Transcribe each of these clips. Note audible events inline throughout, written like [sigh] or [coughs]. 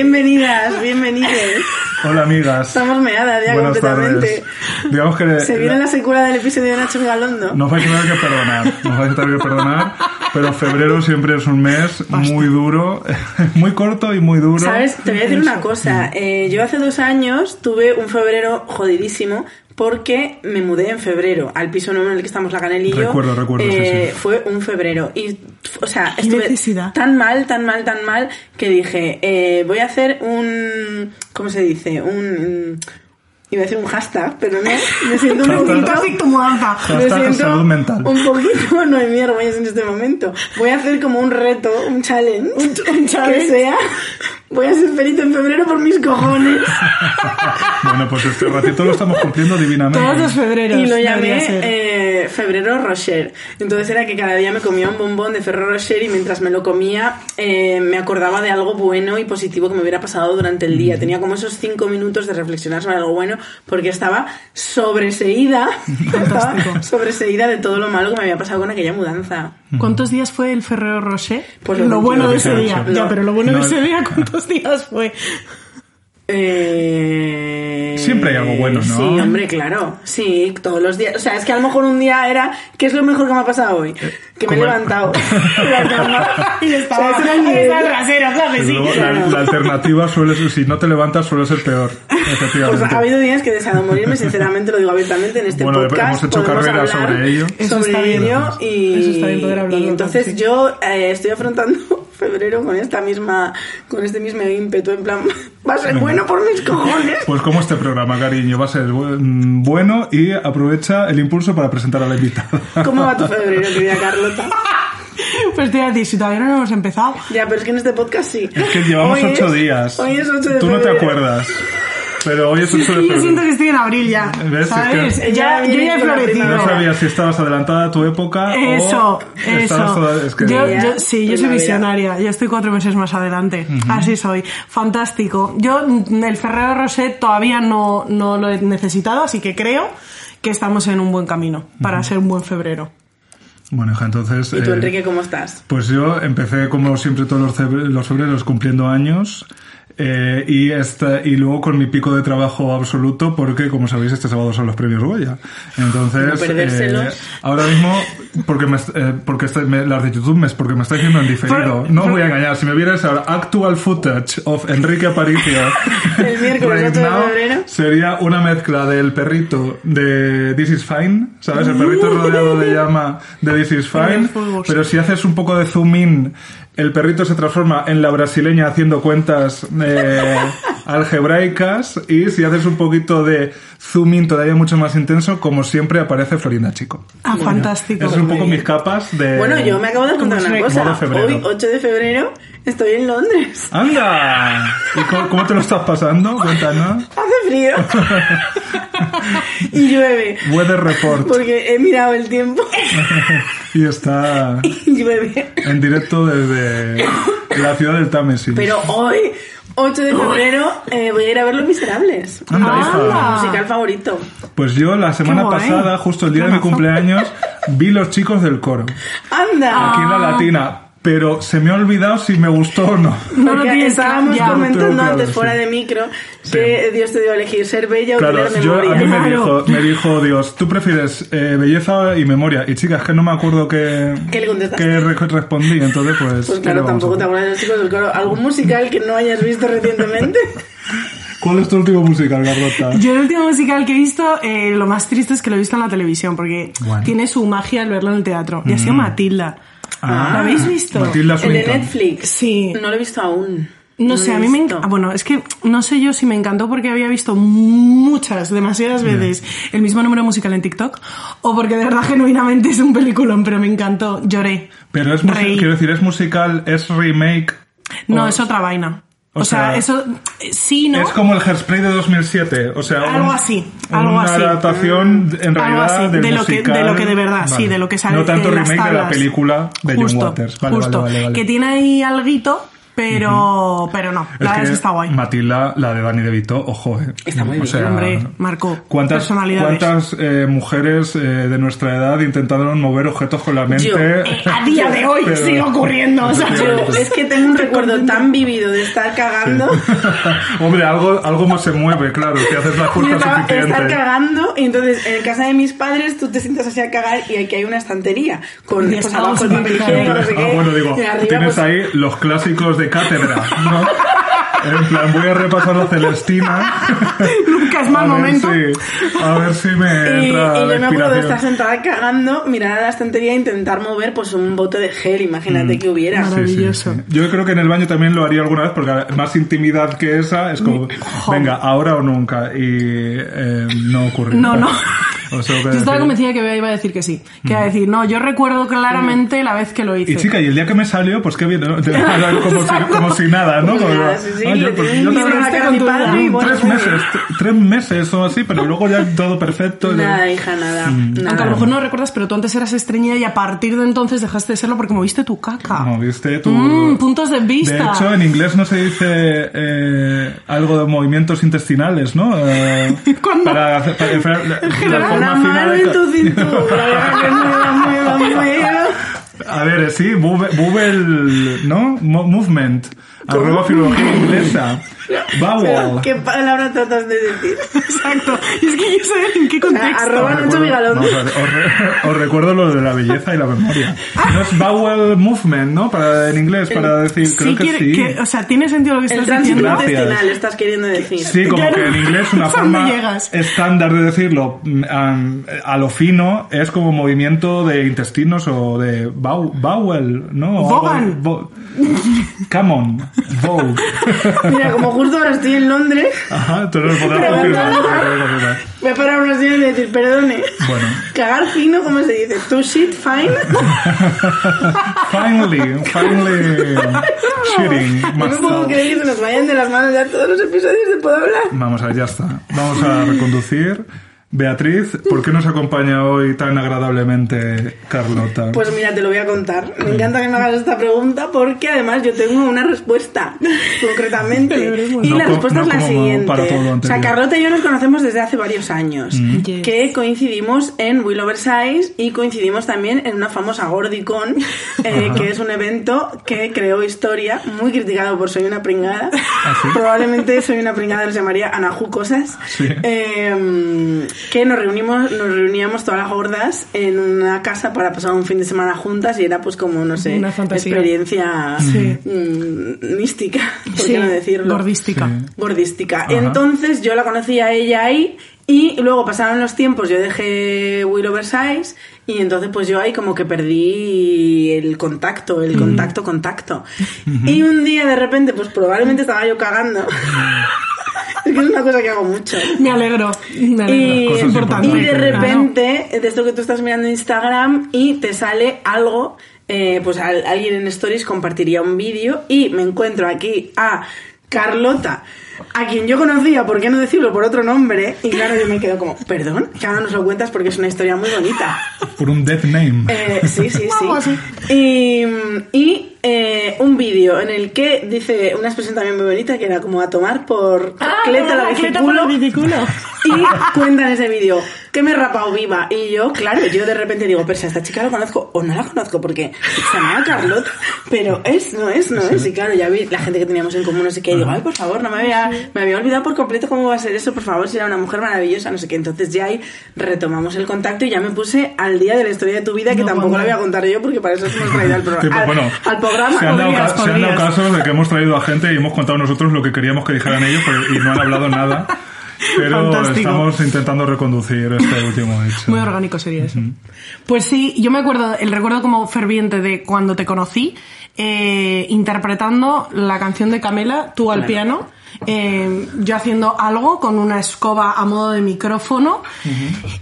Bienvenidas, bienvenidos. Hola amigas. Estamos meadas ya Buenas completamente. tardes. Digamos que Se viene la secuela del episodio de Nacho Galondo. nos vais a tener que perdonar, nos vais a tener que perdonar, pero febrero siempre es un mes muy duro, [laughs] muy corto y muy duro. ¿Sabes? Te voy a decir una cosa. Eh, yo hace dos años tuve un febrero jodidísimo porque me mudé en febrero al piso nuevo en el que estamos la Canel y yo. Recuerdo, recuerdo, Eh, sí. Fue un febrero. Y, o sea, estuve necesidad. tan mal, tan mal, tan mal que dije, eh, voy a hacer un... ¿Cómo se dice? Un... Iba a decir un hashtag, pero no. Me siento un poquito... Casi tu mudanza. Me siento salud mental. Un poquito, no hay mierda en este momento. Voy a hacer como un reto, un challenge. Un, challenge. Que sea. Voy a ser feliz en febrero por mis cojones. [laughs] Bueno, pues este ratito lo estamos cumpliendo divinamente. Todos los febreros. Y lo llamé eh, Febrero Rocher. Entonces era que cada día me comía un bombón de Ferrero Rocher y mientras me lo comía eh, me acordaba de algo bueno y positivo que me hubiera pasado durante el día. Tenía como esos cinco minutos de reflexionar sobre algo bueno porque estaba sobreseída. [laughs] estaba sobreseída de todo lo malo que me había pasado con aquella mudanza. ¿Cuántos días fue el Ferrero Rocher? Pues lo lo bueno de 28. ese día. Ya, pero lo bueno No. de ese día, ¿cuántos días fue? Eh... Siempre hay algo bueno, ¿no? Sí, hombre, claro. Sí, todos los días. O sea, es que a lo mejor un día era. ¿Qué es lo mejor que me ha pasado hoy? Que me he levantado. [laughs] Y estaba, O sea, ese era el sí. luego, la, claro. la alternativa suele ser, si no te levantas, suele ser peor. Efectivamente. [laughs] Pues ha habido días que he deseado morirme, sinceramente, lo digo abiertamente en este Bueno, podcast. hemos hecho carrera sobre ello. Eso sobre está bien. ello y, Eso está bien poder hablarlo, y entonces sí. yo eh, estoy afrontando febrero con esta misma con este mismo ímpetu en plan [laughs] va a ser bueno por mis cojones Pues como este programa, cariño, va a ser mm, bueno y aprovecha el impulso para presentar a la invitada. [laughs] ¿cómo va tu febrero querida Carlota? [laughs] Pues te iba a decir, si todavía no hemos empezado. Ya, pero es que en este podcast sí. Es que llevamos Hoy ocho es- días. Hoy es 8 de Tú no te febrero. acuerdas. Pero hoy es 8 de [laughs] yo siento que estoy en abril ya. ¿Ves? Es ¿Sabes? que- Ya, yo ya he florecido. No sabía si estabas adelantada a tu época Eso, o eso. toda- es que- yo, Ya, yo- sí, yo soy visionaria. Yo estoy cuatro meses más adelante. Así soy. Fantástico. Yo mm, el Ferrero Rocher todavía no, no lo he necesitado, así que creo que estamos en un buen camino para ser un buen febrero. Bueno, hija, entonces... ¿Y tú, eh, Enrique, cómo estás? Pues yo empecé como siempre todos los, los febreros cumpliendo años eh, y, esta, y luego con mi pico de trabajo absoluto porque como sabéis este sábado son los premios Goya. Entonces, No eh, ahora mismo, porque, me, eh, porque está- me- las de YouTube me, porque me está diciendo en diferido. No voy a engañar, si me vieras ahora actual footage of Enrique Aparicio [laughs] El miércoles right 8 de now, sería una mezcla del perrito de This is Fine, ¿sabes? El perrito rodeado de llama de This is Fine, pero si haces un poco de zoom in, el perrito se transforma en la brasileña haciendo cuentas eh, [laughs] algebraicas y si haces un poquito de zoom in todavía mucho más intenso, como siempre aparece Florinda Chico. Ah, fantástico. Esas son un poco mis capas de... Bueno, yo me acabo de contar una cosa. Modo febrero. Hoy, 8 de febrero, estoy en Londres. ¡Anda! ¿Y cómo, cómo te lo estás pasando? Cuéntanos. Hace frío. y llueve. Weather Report. Porque he mirado el tiempo [laughs] Y está y llueve. en directo desde la ciudad del Támesis. Pero hoy, 8 de febrero, eh, voy a ir a ver Los Miserables. Anda, Mi hija. musical favorito. Pues yo la semana guay. pasada, justo el día de mi cumpleaños, vi los chicos del coro. ¡Anda! Aquí en la latina. Pero se me ha olvidado si me gustó o no. [laughs] No lo estábamos ya. Comentando claro, antes sí. fuera de micro que Dios te dio a elegir ser bella o Claro, tener yo, memoria. a mí me Claro. dijo, me dijo Dios, tú prefieres eh, belleza y memoria. Y chicas, que no me acuerdo qué, ¿Qué le contestaste? qué re- respondí. Entonces, pues. Pues ¿qué claro, tampoco te acuerdas chicos del coro. ¿Algún musical que no hayas visto recientemente? [laughs] ¿Cuál es tu último musical, Carlota? Yo el último musical que he visto, eh, lo más triste es que lo he visto en la televisión, porque Bueno. tiene su magia al verlo en el teatro. Y ha sido Matilda. Ah, ¿Lo habéis visto? Matilda El de. Netflix. Sí. No lo he visto aún. No, sé, a mí me visto. encanta. Bueno, es que no sé yo si me encantó porque había visto muchas, demasiadas veces el mismo número musical en TikTok o porque de verdad [laughs] genuinamente es un peliculón, pero me encantó. Lloré. Pero es quiero decir, es musical, es remake. No, o- es otra vaina. O, o sea, sea, eso sí, ¿no? Es como el Hairspray de 2007, o sea, Algo un- así, algo una así. adaptación en Algo realidad de lo que- de lo que de verdad, sí, de lo que sale No tanto en las remake de la película de justo, John Waters. Vale, justo. vale, vale, vale. Que tiene ahí alguito, pero, pero no. Es La verdad que es que está guay. Matilda, la de Danny DeVito, ojo, eh. Está muy O bien. sea, Hombre, marcó ¿Cuántas, personalidades. cuántas eh, mujeres eh, de nuestra edad intentaron mover objetos con la mente? Yo, Eh, a día de hoy Pero- sigue ocurriendo. O sea, Yo es que tengo un recuerdo tan vivido de estar cagando. [laughs] Hombre, algo, algo más se mueve, claro, si haces la fuerza estaba- estar suficiente. cagando y entonces en casa de mis padres tú te sientas así a cagar y aquí hay una estantería con pues, abajo el papel el higiénico, no sé qué. Ah, bueno, digo, arriba, tienes pues, ahí los clásicos de cátedra, ¿no? En plan, voy a repasar la Celestina. Nunca es mal A ver momento. si- a ver si me Y, y entra yo la me acuerdo de estar sentada cagando, mirar a la estantería e intentar mover pues un bote de gel, imagínate que hubiera. Mm. Sí, sí, Maravilloso. sí. Yo creo que en el baño también lo haría alguna vez porque más intimidad que esa es como, venga, ahora o nunca. Y eh, no ocurrió. No, no. [laughs] Yo estaba convencida que iba a decir que sí. Que iba a decir, no, yo recuerdo claramente la vez que lo hice. Y chica, y el día que me salió, pues qué bien, [laughs] como, si, como si nada, ¿no? Como Como- nada, sí, sí, Ah, yo, pues, yo con tu padre y bueno, tres meses, tres meses o así, pero luego ya todo perfecto. [laughs] Nada, hija, nada. Aunque a lo mejor no lo recuerdas, pero tú antes eras estreñida y a partir de entonces dejaste de serlo porque moviste tu caca. Como viste tú. Mm, puntos de vista. De hecho, en inglés no se dice eh, algo de movimientos intestinales, ¿no? Eh. [laughs] Para para, para- Una forma mano fina de tu cintura, mueva, mueva. [laughs] A ver, sí, Google, ¿no? Mo- movement. Arroba filología inglesa. Pero, Vowel. ¿Qué palabra tratas de decir? [laughs] Exacto. Y es que quiero saber en qué contexto. arroba Nacho vamos a ver, os, re- os recuerdo lo de la belleza y la memoria. No es vowel movement, ¿no? Para, en inglés, para decir, creo Sí, que quiere- sí. que- o sea, tiene sentido lo que El estás diciendo. Gracias. intestinal, estás queriendo decir. Sí, como Claro. que en inglés una ¿Hasta [laughs] dónde forma estándar de decirlo am, a lo fino es como movimiento de intestinos o de bow- bowel, ¿no? Vogan. bo- Come on, Vogue. Mira, como [laughs] justo ahora estoy en Londres, Ajá, tú no lo podrás confirmar. voy a parar unos días y decir, perdone. Bueno. Cagar fino, ¿cómo se dice? To shit fine. [laughs] Finally, finally shitting No me puedo creer que se nos vayan de las manos ya todos los episodios de Puedo Hablar. Vamos a ver, ya está. Vamos a reconducir. Beatriz, ¿por qué nos acompaña hoy tan agradablemente Carlota? Pues mira, te lo voy a contar. Me encanta que me hagas esta pregunta porque además yo tengo una respuesta, [laughs] concretamente. Y No la respuesta no es la siguiente. para todo lo o sea. Carlota y yo nos conocemos desde hace varios años. Yes. Que coincidimos en Will Oversize y coincidimos también en una famosa Gordicon, eh, que es un evento que creó historia, muy criticado por Soy una pringada. ¿Ah, sí? Probablemente Soy una pringada se llamaría Anahu Cosas. Sí. Eh, que nos reunimos, nos reuníamos todas las gordas en una casa para pasar un fin de semana juntas y era pues como, no sé, Una fantasía. experiencia Sí. mm, mística, [laughs] por Sí, qué no decirlo. gordística. Sí. Gordística. Ajá. Entonces yo la conocí a ella ahí y luego pasaron los tiempos, yo dejé Will Oversize y entonces pues yo ahí como que perdí el contacto, el contacto, contacto. Y un día de repente pues probablemente estaba yo cagando. [laughs] es que es una cosa que hago mucho. Me alegro. Me alegro. Y, y de repente, de esto que tú estás mirando en Instagram y te sale algo, eh, pues al- alguien en Stories compartiría un vídeo y me encuentro aquí a Carlota, a quien yo conocía, ¿por qué no decirlo por otro nombre? Y claro, yo me quedo como, perdón, que ahora nos lo cuentas porque es una historia muy bonita. Por un death name. Eh, sí, sí, Algo así. sí. Y, y, eh, un vídeo en el que dice una expresión también muy bonita que era como a tomar por Ah, cleta la biciculo. Y cuenta en ese vídeo que me he rapado viva. Y yo, claro, yo de repente digo, pero si a esta chica la conozco o no la conozco porque se llamaba Carlota, pero es, no es, no es. Y claro, ya vi la gente que teníamos en común, no sé qué. Y digo, ay, por favor, no me [laughs] me había olvidado por completo cómo va a ser eso. Por favor, si era una mujer maravillosa, no sé qué. Entonces ya ahí retomamos el contacto y ya me puse al día de la historia de tu vida, que No, tampoco bueno. la voy a contar yo porque para eso hemos traído al, programa pues, bueno, al, al programa. se han, dado, podrías, se han dado casos de que hemos traído a gente y hemos contado nosotros lo que queríamos que dijeran ellos pero- y no han hablado nada. Pero Fantástico. estamos intentando reconducir este último hecho. Muy orgánico sería eso. Pues sí, yo me acuerdo, el recuerdo como ferviente de cuando te conocí, eh, interpretando la canción de Camela, tú al piano, eh, yo haciendo algo con una escoba a modo de micrófono,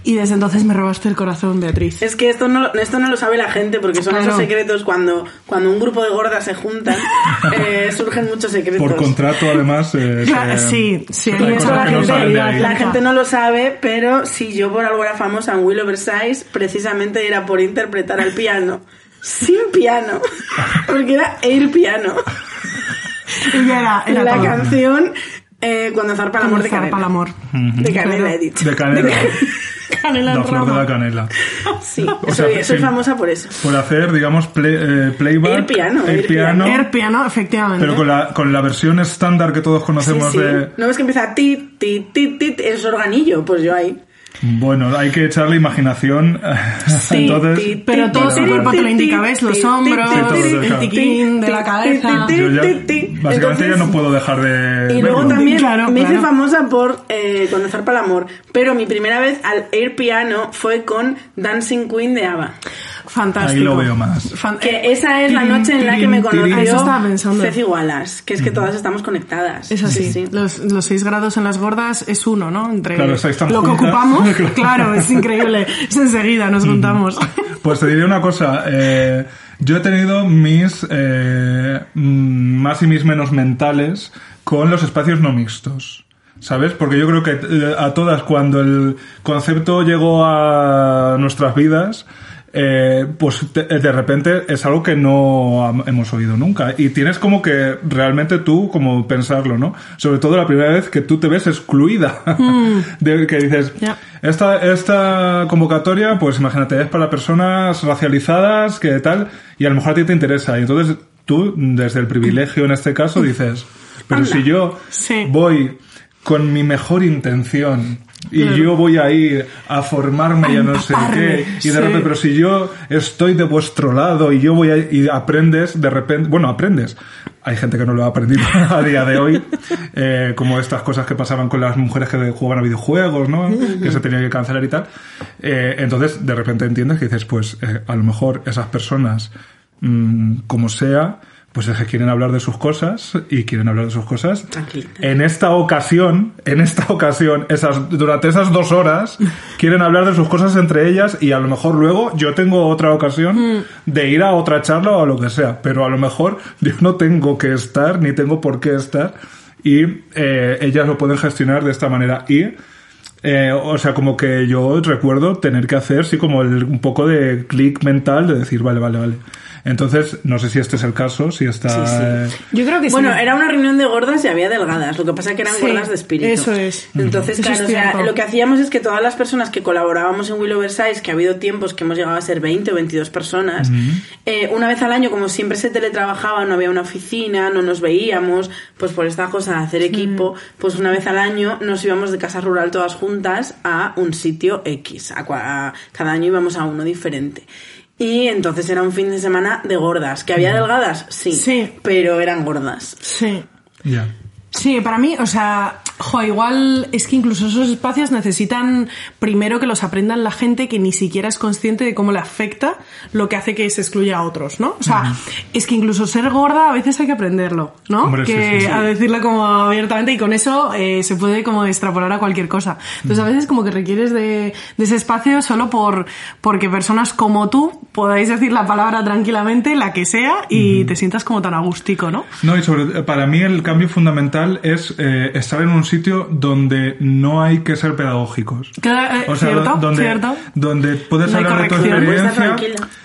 y desde entonces me robaste el corazón, Beatriz. Es que esto no, esto no lo sabe la gente porque son Claro. esos secretos cuando, cuando un grupo de gordas se juntan, [laughs] eh, surgen muchos secretos. Por contrato, además. eh, Claro, se- sí, sí, hay eso no. La gente no lo sabe, pero si yo por algo era famosa en Will Oversize, precisamente era por interpretar al piano. Sin piano. [laughs] Porque era el piano. Y ya era, era la todo. canción eh, Cuando zarpa el amor de Zarpa Canela. el amor. De Canela, he dicho. De canela. [laughs] Canela La flor de la canela. Sí, O sea, soy, soy sí. famosa por eso. Por hacer, digamos, play- eh, playback. Air piano, air air piano, Air piano, efectivamente. pero con la, con la versión estándar que todos Sí, conocemos sí. de... ¿No ves que empieza tit, tit, tit, tit? Es organillo, pues yo ahí. Bueno, hay que echarle imaginación. [laughs] Sí, Entonces, Pero todo ti, cuerpo te lo indica, ¿ves? Los hombros, el tiquín de la cabeza. yo ya, básicamente Entonces- ya no puedo dejar de Y luego verlo. también Claro, me hice claro. famosa por eh, Cuando zarpa el amor. Pero mi primera vez al air piano fue con Dancing Queen de ABBA. Fantástico. Ahí lo veo más. Que esa es la noche en la que me conoció estaba pensando. Ceci Wallace. Que es que todas estamos conectadas. Es así. Sí, sí. Los, los seis grados en las gordas es uno, ¿no? Entre Claro, lo que juntas. [laughs] claro, es increíble. Es enseguida, nos juntamos. [laughs] Pues te diré una cosa. eh, yo he tenido mis eh, mm, más y mis menos mentales con los espacios no mixtos. ¿Sabes? Porque yo creo que eh, a todas, cuando el concepto llegó a nuestras vidas, eh, pues te- de repente es algo que no hemos oído nunca. Y tienes como que realmente tú, como pensarlo, ¿no? Sobre todo la primera vez que tú te ves excluida. [laughs] de que dices, esta, esta convocatoria, pues imagínate, es para personas racializadas, que tal, y a lo mejor a ti te interesa. Y entonces tú, desde el privilegio en este caso, dices, pero si yo Sí. voy con mi mejor intención y yo voy a ir a formarme y a no sé qué, y de sí. repente, pero si yo estoy de vuestro lado y yo voy a, y aprendes de repente, bueno, aprendes. Hay gente que no lo ha aprendido [laughs] a día de hoy, eh, como estas cosas que pasaban con las mujeres que jugaban a videojuegos, ¿no? Que se tenían que cancelar y tal. Eh, entonces, de repente entiendes que dices, pues, eh, a lo mejor esas personas, mm, como sea, pues es que quieren hablar de sus cosas y quieren hablar de sus cosas. Tranquila. En esta ocasión, en esta ocasión, esas, durante esas dos horas, [laughs] quieren hablar de sus cosas entre ellas y a lo mejor luego yo tengo otra ocasión de ir a otra charla o a lo que sea, pero a lo mejor yo no tengo que estar ni tengo por qué estar y eh, ellas lo pueden gestionar de esta manera y eh, o sea, como que yo recuerdo tener que hacer, sí, como el- un poco de clic mental de decir, vale, vale, vale. Entonces, no sé si este es el caso, si está... Sí, sí. eh, Yo creo que Bueno, sí. era una reunión de gordas y había delgadas. Lo que pasa es que eran Sí, gordas de espíritu. eso es. Entonces, claro, es o sea, lo que hacíamos es que todas las personas que colaborábamos en Will Oversize, que ha habido tiempos que hemos llegado a ser 20 o 22 personas, eh, una vez al año, como siempre se teletrabajaba, no había una oficina, no nos veíamos, pues por esta cosa de hacer equipo, pues una vez al año nos íbamos de casa rural todas juntas a un sitio X. A cua- a- cada año íbamos a uno diferente. Y entonces era un fin de semana de gordas. ¿Que había delgadas? Sí. Sí. Pero eran gordas. Sí. ya. Sí, para mí, o sea, jo, igual es que incluso esos espacios necesitan primero que los aprendan la gente que ni siquiera es consciente de cómo le afecta lo que hace que se excluya a otros, ¿no? O sea, es que incluso ser gorda a veces hay que aprenderlo, ¿no? Hombre, sí, que sí, sí. a decirlo como abiertamente y con eso eh, se puede como extrapolar a cualquier cosa. Entonces a veces como que requieres de, de ese espacio solo por porque personas como tú podáis decir la palabra tranquilamente, la que sea, y te sientas como tan agústico, ¿no? No, y sobre, para mí el cambio fundamental es eh, estar en un sitio donde no hay que ser pedagógicos. Claro, eh, O sea, cierto, donde, cierto. donde puedes No hablar de tu experiencia.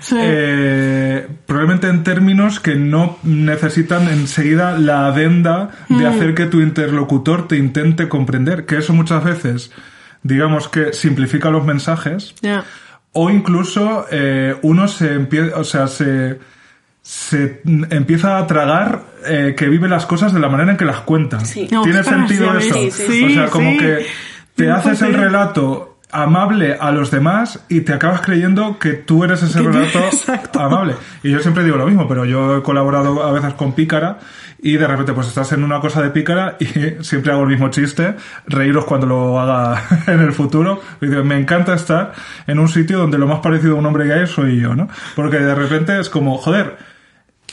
Sí. eh, probablemente en términos que no necesitan enseguida la adenda Mm. de hacer que tu interlocutor te intente comprender, que eso muchas veces, digamos que simplifica los mensajes, o incluso eh, uno se empieza, o sea, se, se empieza a tragar eh, que vive las cosas de la manera en que las cuenta. Sí. ¿Tiene Ostras, sentido eso? Sí, o sea, como que te haces el relato amable a los demás y te acabas creyendo que tú eres ese relato [laughs] exacto. amable. Y yo siempre digo lo mismo, pero yo he colaborado a veces con Pícara y de repente pues estás en una cosa de Pícara y [laughs] siempre hago el mismo chiste, reíros cuando lo haga [laughs] en el futuro. Y digo, me encanta estar en un sitio donde lo más parecido a un hombre gay soy yo, ¿no? Porque de repente es como, joder,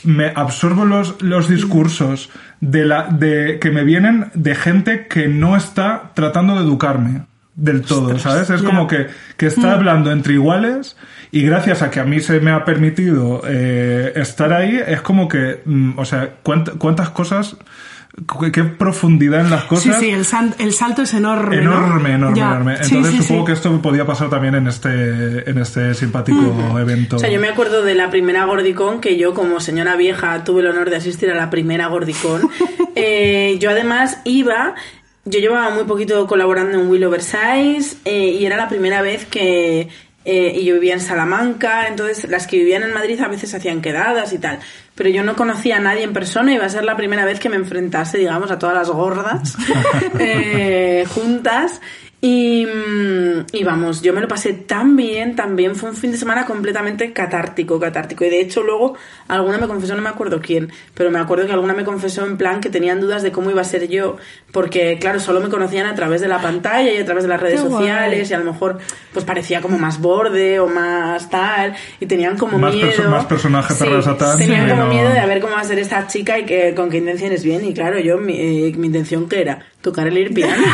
me absorbo los, los discursos de la, de, que me vienen de gente que no está tratando de educarme del todo, ¿sabes? Es como que, que está hablando entre iguales y gracias a que a mí se me ha permitido eh, estar ahí, es como que, mm, o sea, cuánt- cuántas cosas, qué, qué profundidad en las Sí, cosas. sí, el, san- el salto es enorme. ¿no? Enorme, enorme, Ya. enorme. Sí, Entonces sí, supongo sí. que esto podía pasar también en este, en este simpático evento. O sea, yo me acuerdo de la primera Gordicón que yo, como señora vieja, tuve el honor de asistir a la primera Gordicón. [laughs] Eh, yo además iba, yo llevaba muy poquito colaborando en Will Oversize eh, y era la primera vez que eh, y yo vivía en Salamanca, entonces las que vivían en Madrid a veces hacían quedadas y tal. Pero yo no conocía a nadie en persona y iba a ser la primera vez que me enfrentase, digamos, a todas las gordas [laughs] eh, juntas. Y, mm, y vamos, yo me lo pasé tan bien, tan bien. Fue un fin de semana completamente catártico, catártico. Y de hecho, luego alguna me confesó, no me acuerdo quién, pero me acuerdo que alguna me confesó en plan que tenían dudas de cómo iba a ser yo, porque claro, solo me conocían a través de la pantalla y a través de las redes Qué guay. sociales, y a lo mejor pues parecía como más borde o más tal, y tenían como Más miedo. perso- más personaje de Satán, Tenían sí, como no. miedo de a ver cómo va a ser esta chica y que, con qué intenciones viene. Y claro, yo, mi, eh, mi intención que era tocar el piano.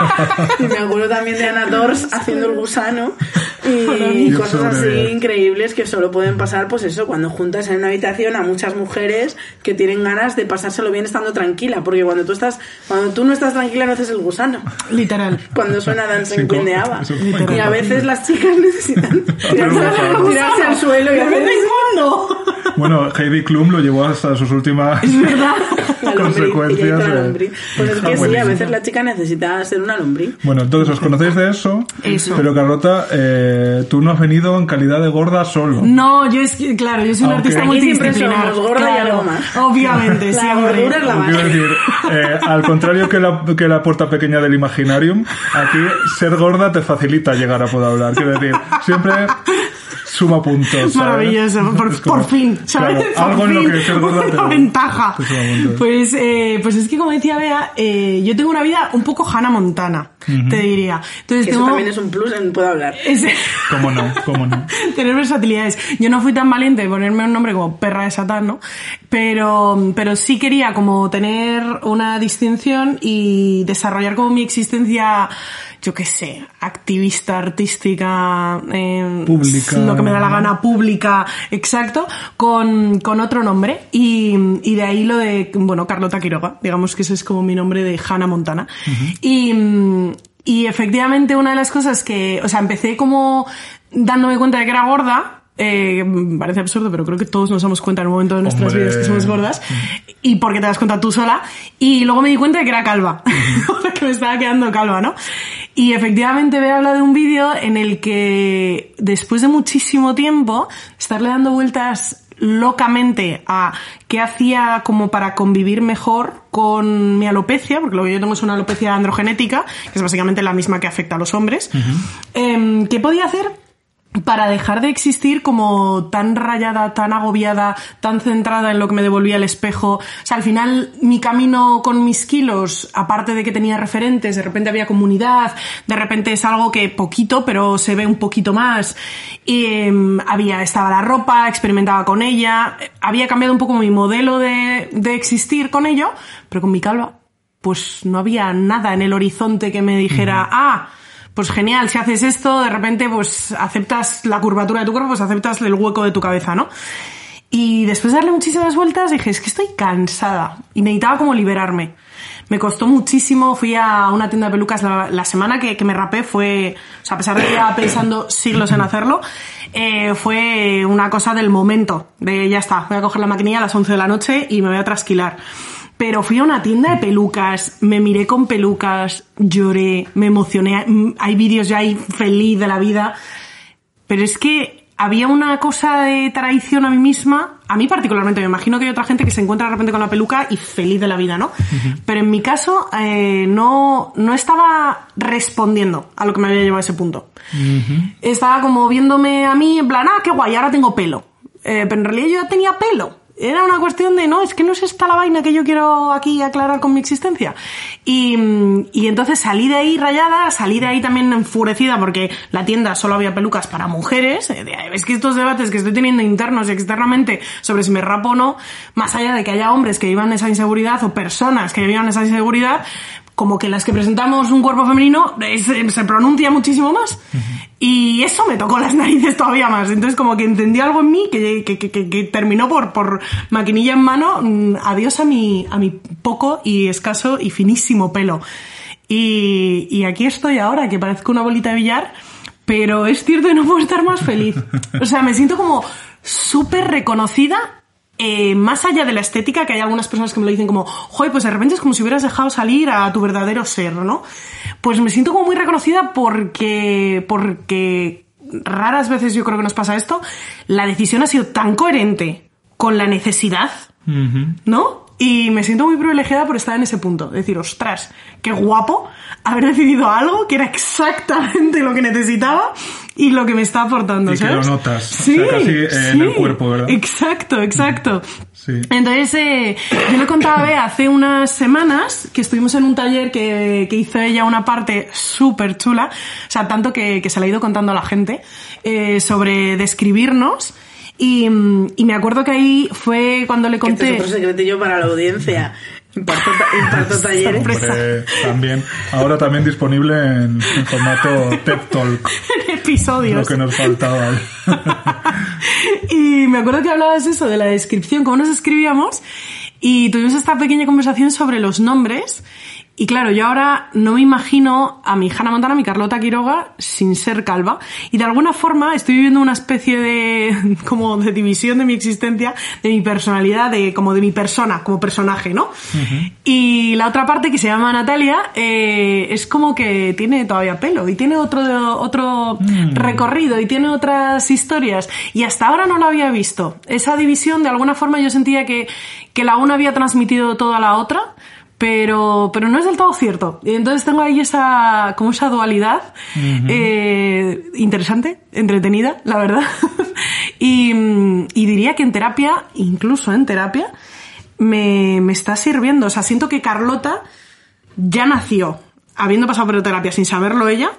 [laughs] y me acuerdo también de Ana Dors haciendo el gusano y, [laughs] cosas así increíbles que solo pueden pasar, pues eso, cuando juntas en una habitación a muchas mujeres que tienen ganas de pasárselo bien estando tranquila. Porque cuando tú estás, cuando tú no estás tranquila no haces el gusano. Literal. Cuando suena Dancing Queen de es Y a veces las chicas [laughs] necesitan tirarse, al suelo y hacer mundo! Bueno, Heidi Klum lo llevó hasta sus últimas [laughs] consecuencias. lombriz. Pues es que sí, a buenísimo. veces la chica necesita ser una lombriz. Bueno, entonces os conocéis de eso, Eso. pero Carlota, eh, tú no has venido en calidad de gorda solo. No, yo es que, claro, yo soy una Aunque- artista multidisciplinar. gorda y claro, algo más. Obviamente, La siempre. gordura es la Quiero decir, eh, al contrario que la, que la puerta pequeña del Imaginarium, aquí ser gorda te facilita llegar a poder hablar. Quiero decir, siempre suma puntos. ¿sabes? Maravilloso, por, Es como- por fin, ¿sabes? claro, algo por en lo fin, que te una ventaja. te. Pues, eh, pues es que como decía Bea, eh, yo tengo una vida un poco Hannah Montana, te diría. Entonces Que eso también es un plus en Puedo Hablar. ese- ¿Cómo no? ¿Cómo no? [laughs] tener versatilidades. Yo no fui tan valiente de ponerme un nombre como perra de Satán, ¿no? Pero, pero sí quería como tener una distinción y desarrollar como mi existencia, yo qué sé, activista, artística, eh, Pública. lo que me da la gana, pública, exacto, con, con otro nombre. Y, y de ahí lo de, bueno, Carlota Quiroga, digamos que ese es como mi nombre de Hannah Montana. Y, mm, y efectivamente una de las cosas que, o sea, empecé como dándome cuenta de que era gorda, eh, parece absurdo, pero creo que todos nos damos cuenta en un momento de nuestras Hombre. vidas que somos gordas, y porque te das cuenta tú sola, y luego me di cuenta de que era calva, [laughs] que me estaba quedando calva, ¿no? Y efectivamente me habla de un vídeo en el que después de muchísimo tiempo, estarle dando vueltas locamente a qué hacía como para convivir mejor con mi alopecia, porque lo que yo tengo es una alopecia androgenética, que es básicamente la misma que afecta a los hombres. Em, ¿Qué podía hacer para dejar de existir como tan rayada, tan agobiada, tan centrada en lo que me devolvía el espejo. O sea, al final mi camino con mis kilos, aparte de que tenía referentes, de repente había comunidad, de repente es algo que poquito, pero se ve un poquito más. Y em, había, estaba la ropa, experimentaba con ella, eh, había cambiado un poco mi modelo de, de existir con ello, pero con mi calva, pues no había nada en el horizonte que me dijera, ah, pues genial, si haces esto, de repente pues aceptas la curvatura de tu cuerpo, pues aceptas el hueco de tu cabeza, ¿no? Y después de darle muchísimas vueltas dije, es que estoy cansada y necesitaba como liberarme. Me costó muchísimo, fui a una tienda de pelucas la, semana que, que me rapé, fue, o sea, a pesar de que llevaba pensando siglos en hacerlo, eh, fue una cosa del momento, de ya está, voy a coger la maquinilla a las 11 de la noche y me voy a trasquilar. Pero fui a una tienda de pelucas, me miré con pelucas, lloré, me emocioné, hay vídeos ya ahí feliz de la vida. Pero es que había una cosa de traición a mí misma, a mí particularmente, me imagino que hay otra gente que se encuentra de repente con la peluca y feliz de la vida, ¿no? Pero en mi caso, eh, no, no estaba respondiendo a lo que me había llevado a ese punto. Estaba como viéndome a mí en plan, ah, qué guay, ahora tengo pelo. Eh, pero en realidad yo ya tenía pelo. Era una cuestión de, no, es que no es esta la vaina que yo quiero aquí aclarar con mi existencia. Y, y entonces salí de ahí rayada, salí de ahí también enfurecida porque la tienda solo había pelucas para mujeres. Eh, Es que estos debates que estoy teniendo internos y externamente sobre si me rapo o no, más allá de que haya hombres que vivan esa inseguridad o personas que vivan esa inseguridad, como que las que presentamos un cuerpo femenino se, pronuncia muchísimo más. Y eso me tocó las [laughs] narices todavía más. Entonces como que entendí algo en mí que, que, que- que- que terminó por, por maquinilla en mano. mm, Adiós a mi, a mi poco y escaso y finísimo pelo. Y, y aquí estoy ahora, que parezco una bolita de billar, pero es cierto que no puedo estar más feliz. O sea, me siento como súper reconocida eh, más allá de la estética, que hay algunas personas que me lo dicen como, joder, pues de repente es como si hubieras dejado salir a tu verdadero ser, ¿no? Pues me siento como muy reconocida porque, porque raras veces yo creo que nos pasa esto, la decisión ha sido tan coherente con la necesidad, ¿no? Y me siento muy privilegiada por estar en ese punto. Decir, ostras, qué guapo haber decidido algo que era exactamente lo que necesitaba y lo que me está aportando, Y que ¿sabes? lo notas, o sea, casi, eh, en el cuerpo, ¿verdad? Exacto, exacto. Sí. Entonces, eh, yo le contaba a Bea hace unas semanas que estuvimos en un taller que, que hizo ella una parte súper chula, o sea, tanto que, que se le ha ido contando a la gente, eh, sobre describirnos. Y, y me acuerdo que ahí fue cuando le Que este conté... es otro secretillo para la audiencia. Imparto, imparto talleres. Hombre, también, ahora también disponible en, en formato TED Talk, [laughs] en lo episodios. que nos faltaba. [laughs] [laughs] Y me acuerdo que hablabas eso de la descripción, cómo nos escribíamos, y tuvimos esta pequeña conversación sobre los nombres. Y claro, yo ahora no me imagino a mi Hannah Montana, a mi Carlota Quiroga, sin ser calva. Y de alguna forma estoy viviendo una especie de, [laughs] como de división de mi existencia, de mi personalidad, de, como de mi persona, como personaje, ¿no? Y la otra parte que se llama Natalia, eh, es como que tiene todavía pelo y tiene otro, otro recorrido y tiene otras historias. Y hasta ahora no lo había visto. Esa división, de alguna forma, yo sentía que, que la una había transmitido todo a la otra. Pero, pero no es del todo cierto. Y entonces tengo ahí esa, como esa dualidad, eh, interesante, entretenida, la verdad. [laughs] y, y diría que en terapia, incluso en terapia, me, me está sirviendo. O sea, siento que Carlota ya nació habiendo pasado por terapia sin saberlo ella.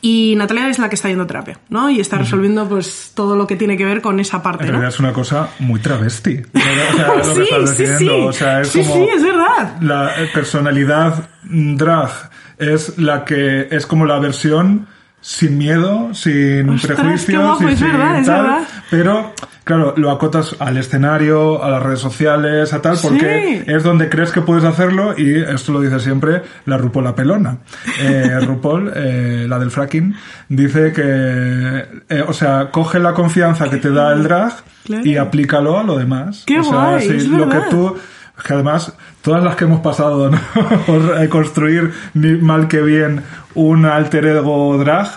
Y Natalia es la que está yendo a terapia, ¿no? Y está resolviendo pues todo lo que tiene que ver con esa parte, En ¿no? realidad es una cosa muy travesti. O sea, lo que [laughs] sí, estás sí, sí. diciendo. O sea, es sí, como sí, es verdad. la personalidad drag es la que es como la versión sin miedo, sin Ostras, prejuicios, guapo, y es sin verdad, es tal, verdad. pero claro, lo acotas al escenario, a las redes sociales, a tal, porque Sí. es donde crees que puedes hacerlo y esto lo dice siempre la RuPaul la pelona. Eh, [laughs] RuPaul, eh, la del fracking, dice que, eh, o sea, coge la confianza que te da el drag Claro. y aplícalo a lo demás. Qué o sea, guay, es lo que tú que además, todas las que hemos pasado, ¿no? [laughs] Por eh, construir ni mal que bien un alter ego drag,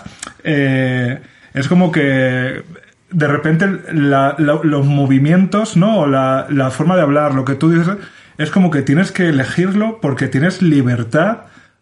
eh, es como que de repente la- la- los movimientos, ¿no? O la, la forma de hablar, lo que tú dices, es como que tienes que elegirlo porque tienes libertad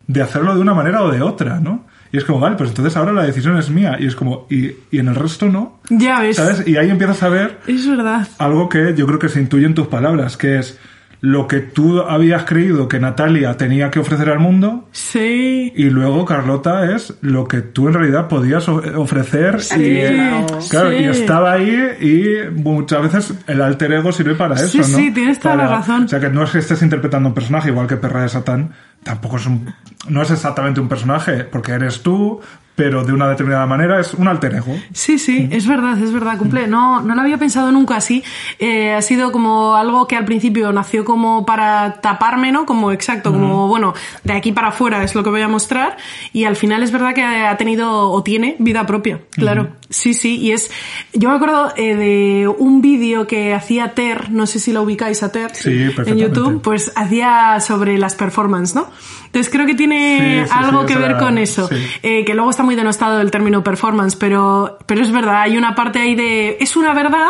de hacerlo de una manera o de otra, ¿no? Y es como, vale, pues entonces ahora la decisión es mía. Y es como, y, y en el resto no. Ya ves. ¿Sabes? Y ahí empiezas a ver Es verdad. algo que yo creo que se intuye en tus palabras, que es lo que tú habías creído que Natalia tenía que ofrecer al mundo Sí. y luego Carlota es lo que tú en realidad podías ofrecer Sí, y, eh, claro, sí. y estaba ahí y muchas veces el alter ego sirve para Sí, eso, ¿no? sí, tienes toda la razón. O sea que no es que estés interpretando un personaje igual que Perra de Satán, tampoco es un no es exactamente un personaje porque eres tú, pero de una determinada manera es un alter ego. Sí, sí, es verdad, es verdad, cumple. No, no lo había pensado nunca así. Eh, ha sido como algo que al principio nació como para taparme, ¿no? Como exacto, como bueno, de aquí para afuera es lo que voy a mostrar. Y al final es verdad que ha tenido o tiene vida propia, claro. Sí, sí, y es. Yo me acuerdo eh, de un vídeo que hacía Ter, no sé si lo ubicáis a Ter Sí, en. YouTube, pues hacía sobre las performance, ¿no? Entonces creo que tiene Sí, sí, algo que ver era- con eso. Eh, que luego está muy denostado el término performance, pero, pero es verdad, hay una parte ahí de. Es una verdad,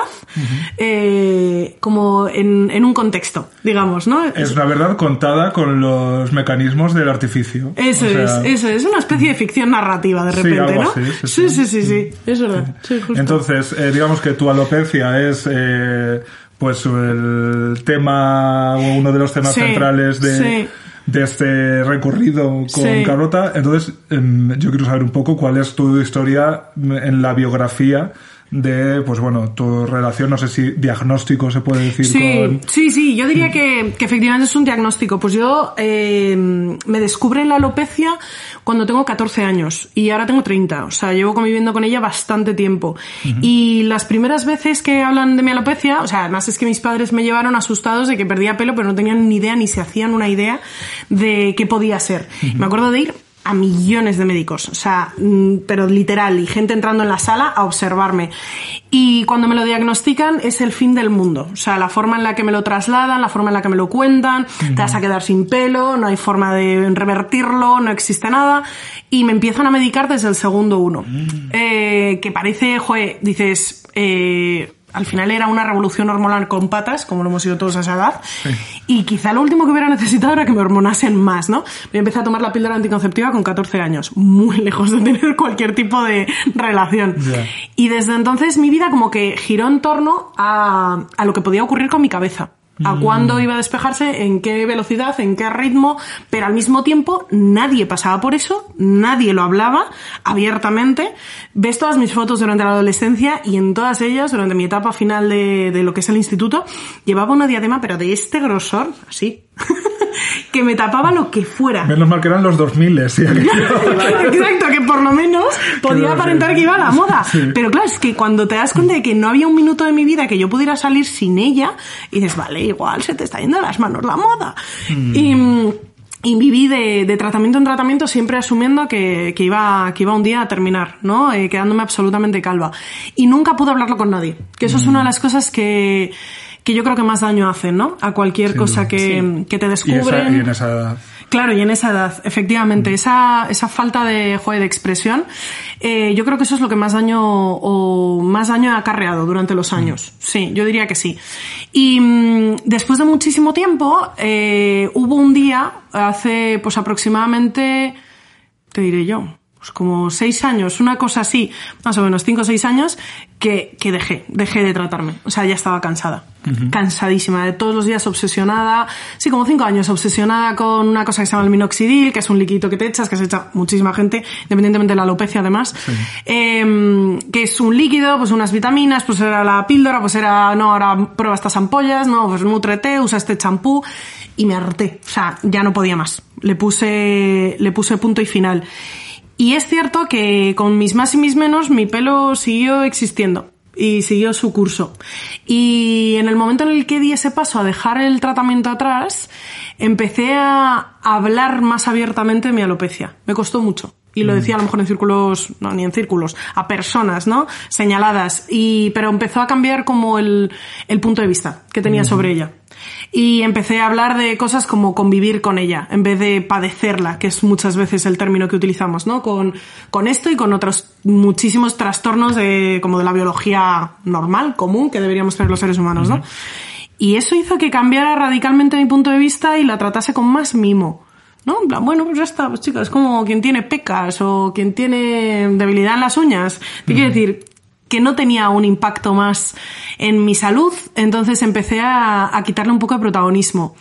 eh, como en, en un contexto, digamos, ¿no? Es una verdad contada con los mecanismos del artificio. Eso O sea, es, eso es, una especie de ficción narrativa de repente, algo ¿no? sí, sí, sí. sí, sí, sí, es verdad. Sí, justo. Entonces, eh, digamos que tu alopecia es eh, pues el tema o uno de los temas Sí, centrales de, sí. de este recorrido con. Carlota. Entonces, em, yo quiero saber un poco cuál es tu historia en la biografía de, pues bueno, tu relación, no sé si diagnóstico se puede decir Sí, con... sí, sí, yo diría que, que efectivamente es un diagnóstico. Pues yo eh, me descubren la alopecia cuando tengo 14 años y ahora tengo 30. O sea, llevo conviviendo con ella bastante tiempo. Y las primeras veces que hablan de mi alopecia, o sea, además es que mis padres me llevaron asustados de que perdía pelo, pero no tenían ni idea ni se hacían una idea de qué podía ser. Me acuerdo de ir a millones de médicos, o sea, mm, pero literal, y gente entrando en la sala a observarme. Y cuando me lo diagnostican es el fin del mundo, o sea, la forma en la que me lo trasladan, la forma en la que me lo cuentan, te vas a quedar sin pelo, no hay forma de revertirlo, no existe nada, y me empiezan a medicar desde el segundo uno. Eh, que parece, joder, dices, eh, al final era una revolución hormonal con patas, como lo hemos sido todos a esa edad. Y quizá lo último que hubiera necesitado era que me hormonasen más, ¿no? Yo empecé a tomar la píldora anticonceptiva con 14 años, muy [laughs] lejos de tener cualquier tipo de relación. Y desde entonces mi vida como que giró en torno a, a lo que podía ocurrir con mi cabeza. A cuándo iba a despejarse, en qué velocidad, en qué ritmo, pero al mismo tiempo nadie pasaba por eso, nadie lo hablaba abiertamente. Ves todas mis fotos durante la adolescencia y en todas ellas, durante mi etapa final de, de lo que es el instituto, llevaba una diadema, pero de este grosor, así, [laughs] que me tapaba lo que fuera. Menos mal que eran los 2000, sí. [laughs] Exacto, que por lo menos [laughs] podía aparentar que iba a la moda. Sí. Pero claro, es que cuando te das cuenta de que no había un minuto de mi vida que yo pudiera salir sin ella, y dices, vale, igual se te está yendo de las manos la moda. Mm. Y, mm, y viví de, de tratamiento en tratamiento siempre asumiendo que, que iba, que iba un día a terminar, ¿no? Eh, quedándome absolutamente calva. Y nunca pude hablarlo con nadie. Que eso es Mm. una de las cosas que, que yo creo que más daño hacen, ¿no? A cualquier Sin cosa que, que te Y, descubren. esa, y en esa. Claro, y en esa edad, efectivamente, esa, esa falta de, joder, de expresión, eh, yo creo que eso es lo que más daño o más daño ha acarreado durante los años. Sí, yo diría que sí. Y mm, después de muchísimo tiempo, eh, hubo un día, hace pues aproximadamente, te diré yo, pues como seis años, una cosa así, más o menos cinco o seis años, que, que dejé, dejé de tratarme. O sea, ya estaba cansada. Cansadísima, de todos los días obsesionada, sí, como cinco años, obsesionada con una cosa que se llama el minoxidil, que es un liquidito que te echas, que se echa muchísima gente, independientemente de la alopecia además, Em, que es un líquido, pues unas vitaminas, pues era la píldora, pues era, no, ahora prueba estas ampollas, no, pues nutrete, usa este champú, y me harté, o sea, ya no podía más. Le puse, le puse punto y final. Y es cierto que con mis más y mis menos mi pelo siguió existiendo y siguió su curso. Y en el momento en el que di ese paso a dejar el tratamiento atrás, empecé a hablar más abiertamente de mi alopecia. Me costó mucho. Y lo decía a lo mejor en círculos, no, ni en círculos, a personas, ¿no? Señaladas. Y, pero empezó a cambiar como el, el punto de vista que tenía sobre ella. Y empecé a hablar de cosas como convivir con ella, en vez de padecerla, que es muchas veces el término que utilizamos, ¿no? Con, con esto y con otros muchísimos trastornos de, como de la biología normal, común, que deberíamos tener los seres humanos, ¿no? Y eso hizo que cambiara radicalmente mi punto de vista y la tratase con más mimo. ¿No? En plan, bueno, pues ya está, pues chicas, es como quien tiene pecas o quien tiene debilidad en las uñas. Te quiero decir que no tenía un impacto más en mi salud, entonces empecé a, a quitarle un poco de protagonismo.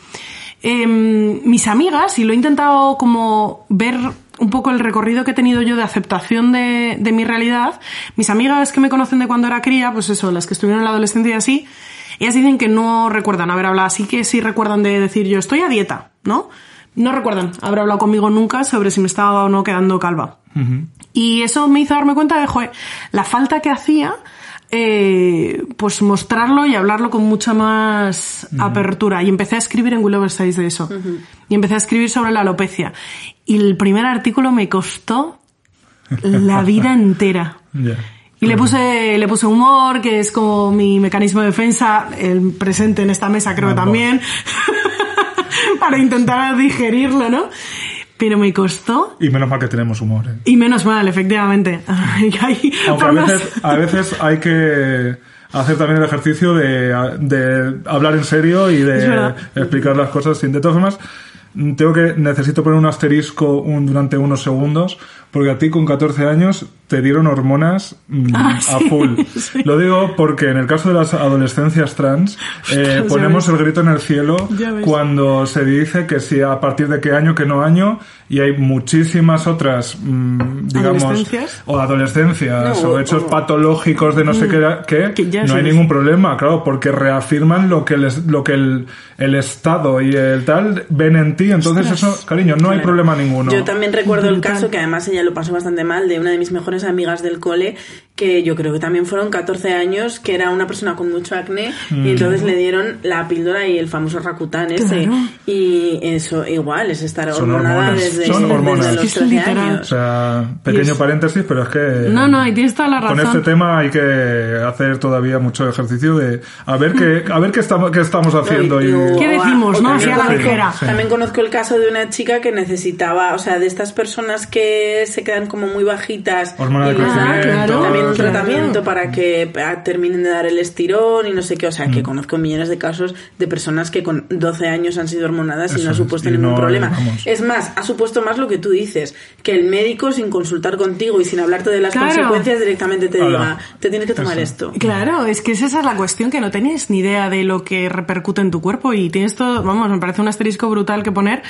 Em, mis amigas, y lo he intentado como ver un poco el recorrido que he tenido yo de aceptación de, de mi realidad, mis amigas que me conocen de cuando era cría, pues eso, las que estuvieron en la adolescencia y así, ellas dicen que no recuerdan haber hablado, así que sí recuerdan de decir yo estoy a dieta, ¿no? No recuerdan haber hablado conmigo nunca sobre si me estaba o no quedando calva. Y eso me hizo darme cuenta de, joder, la falta que hacía, eh, pues mostrarlo y hablarlo con mucha más apertura. Y empecé a escribir en Will Oversize de eso. Y empecé a escribir sobre la alopecia. Y el primer artículo me costó [laughs] la vida entera. Y le puse, le puse humor, que es como mi mecanismo de defensa, el presente en esta mesa creo también, [laughs] para intentar digerirlo, ¿no? Pero me costó, Y menos mal que tenemos humor. ¿eh? y menos mal, efectivamente. [laughs] Hay Aunque a veces, a veces hay que hacer también el ejercicio de, de hablar en serio y de explicar las cosas. sin- De todas formas, tengo que necesito poner un asterisco un- durante unos segundos porque a ti con 14 años te dieron hormonas mm, Ah, a full. [laughs] sí. Lo digo porque en el caso de las adolescencias trans [laughs] eh, ponemos el grito en el cielo cuando se dice que si a partir de qué año, que no año, y hay muchísimas otras, mm, digamos, ¿Adolescencias? o adolescencias No, o hechos o- patológicos de no sé qué, que, Mm. Que ya no hay ningún problema, claro, porque reafirman lo que les, lo que el, el Estado y el tal ven en ti, entonces eso, cariño, no hay problema ninguno. Yo también recuerdo el caso, que además ella lo pasó bastante mal, de una de mis mejores amigas del cole, que yo creo que también fueron 14 años, que era una persona con mucho acné, Mm. y entonces le dieron la píldora y el famoso Rakután ese. Claro. Y eso igual, es estar Son hormonada hormonas, desde, son desde hormonas. los Es 13 literal. O años. sea, pequeño paréntesis, pero es que... No, no, y tienes toda la razón. Con este tema hay que hacer todavía mucho ejercicio de a ver qué, a ver qué estamos, qué estamos haciendo. y, ¿Qué decimos, no? también Así a la conozco- ligera. Sí. También conozco el caso de una chica que necesitaba, o sea, de estas personas que se quedan como muy bajitas Hormona de y crecimiento, claro, también un tratamiento para que ah, terminen de dar el estirón y no sé qué, o sea, Mm. que conozco millones de casos de personas que con 12 años han sido hormonadas y no ha es, supuesto ningún no, problema. vamos. Es más, ha supuesto más lo que tú dices, que el médico sin consultar contigo y sin hablarte de las Claro. consecuencias directamente te diga, te tienes que tomar Eso. esto. Claro, es que esa es la cuestión, que no tenías ni idea de lo que repercute en tu cuerpo y tienes todo, vamos, me parece un asterisco brutal que poner,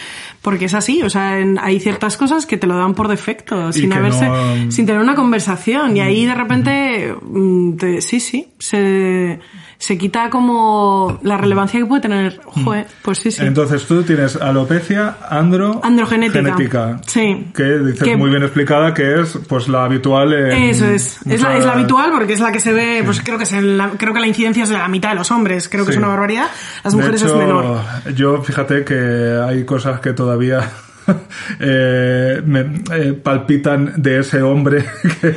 porque es así, o sea, en- hay ciertas cosas que te lo dan por defecto, sin haberse, no, um, sin tener una conversación y ahí de repente, mm, te- sí, sí, se, se quita como la relevancia que puede tener, joder, pues sí, sí. Entonces tú tienes alopecia andro Androgenética. genética, Sí. que dices Que- muy bien explicada que es pues la habitual en Eso es. Es la, muchas- es la habitual porque es la que se ve, pues creo que, es en la, creo que la incidencia es de la mitad de los hombres. Creo que es una barbaridad. Las De mujeres hecho, es menor. Yo fíjate que hay cosas que todavía [laughs] eh, me eh, palpitan de ese hombre [laughs] que,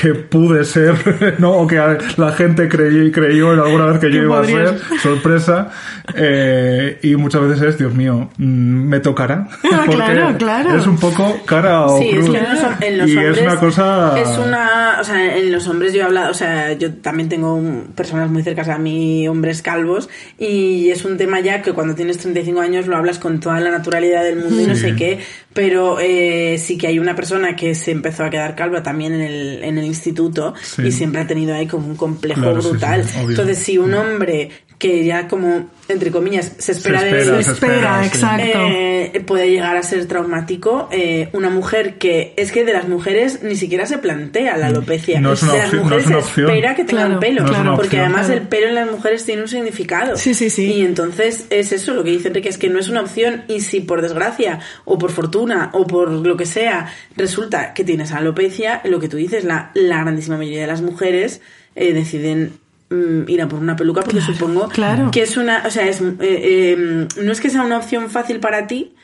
que pude ser, [laughs] ¿no? O que a- la gente creyó y creyó en alguna vez que yo iba a podrías. ser, sorpresa. Eh, y muchas veces es, Dios mío, mm, me tocará. Ah, claro, claro. Es un poco cara o Sí, es cruz. que en los, en los y hombres es una cosa... es una, o sea, en los hombres yo he hablado, o sea, yo también tengo personas muy cercanas a mí, hombres calvos, y es un tema ya que cuando tienes 35 años lo hablas con toda la naturalidad del mundo y no Sí. Sé qué, pero eh, sí que hay una persona que se empezó a quedar calva también en el, en el instituto Sí. y siempre ha tenido ahí como un complejo Claro, brutal. sí. Entonces, si un hombre que ya como, entre comillas, se espera, Se de espera, él, se espera, sí. exacto. eh, puede llegar a ser traumático. eh, una mujer que es que de las mujeres ni siquiera se plantea la alopecia. No es una de las opción- no mujeres es una se opción. espera que tengan Claro, pelo, porque opción. además Claro. el pelo en las mujeres tiene un significado. Sí, sí, sí. Y entonces es eso lo que dice Enrique, es que no es una opción y si por desgracia o por fortuna o por lo que sea resulta que tienes alopecia, lo que tú dices, la, la grandísima mayoría de las mujeres eh, deciden mm, ir a por una peluca porque supongo claro. que es una, o sea, es, eh, eh, no es que sea una opción fácil para ti,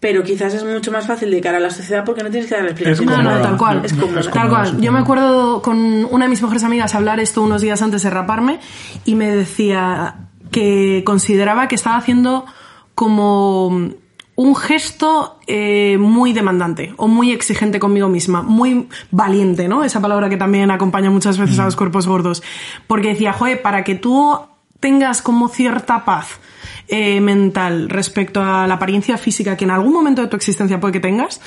pero quizás es mucho más fácil de cara a la sociedad porque no tienes que dar explicaciones. No, no, tal cual. Es. Es Tal cual. Yo me acuerdo con una de mis mejores amigas hablar esto unos días antes de raparme y me decía que consideraba que estaba haciendo como un gesto eh, muy demandante o muy exigente conmigo misma, muy valiente, ¿no? Esa palabra que también acompaña muchas veces a los cuerpos gordos. Porque decía, joder, para que tú tengas como cierta paz eh, mental respecto a la apariencia física que en algún momento de tu existencia puede que tengas,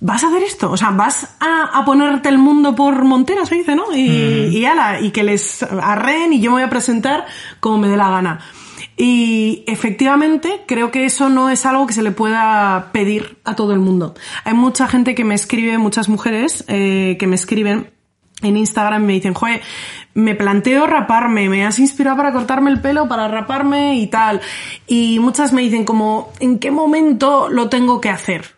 vas a hacer esto, o sea, vas a, a ponerte el mundo por montera, se dice, ¿no? Y, y ala, y que les arreen y yo me voy a presentar como me dé la gana. Y efectivamente creo que eso no es algo que se le pueda pedir a todo el mundo. Hay mucha gente que me escribe, muchas mujeres eh, que me escriben en Instagram y me dicen, joder, me planteo raparme, me has inspirado para cortarme el pelo, para raparme y tal. Y muchas me dicen como, ¿en qué momento lo tengo que hacer?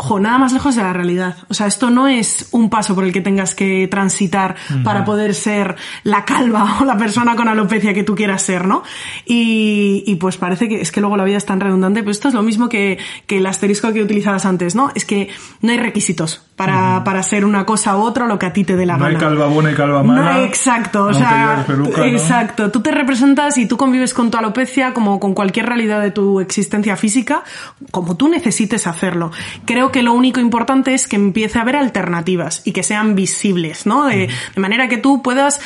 Ojo, nada más lejos de la realidad. O sea, esto no es un paso por el que tengas que transitar para poder ser la calva [laughs] o la persona con alopecia que tú quieras ser, ¿no? Y, y pues parece que es que luego la vida es tan redundante, pero esto es lo mismo que, que el asterisco que utilizabas antes, ¿no? Es que no hay requisitos para, para ser una cosa u otra, lo que a ti te dé la No hay gana. calva buena y calva No, mala. exacto, o sea, peluca, ¿no? exacto. Tú te representas y tú convives con tu alopecia como con cualquier realidad de tu existencia física, como tú necesites hacerlo. Creo que lo único importante es que empiece a haber alternativas y que sean visibles, ¿no? De, de manera que tú puedas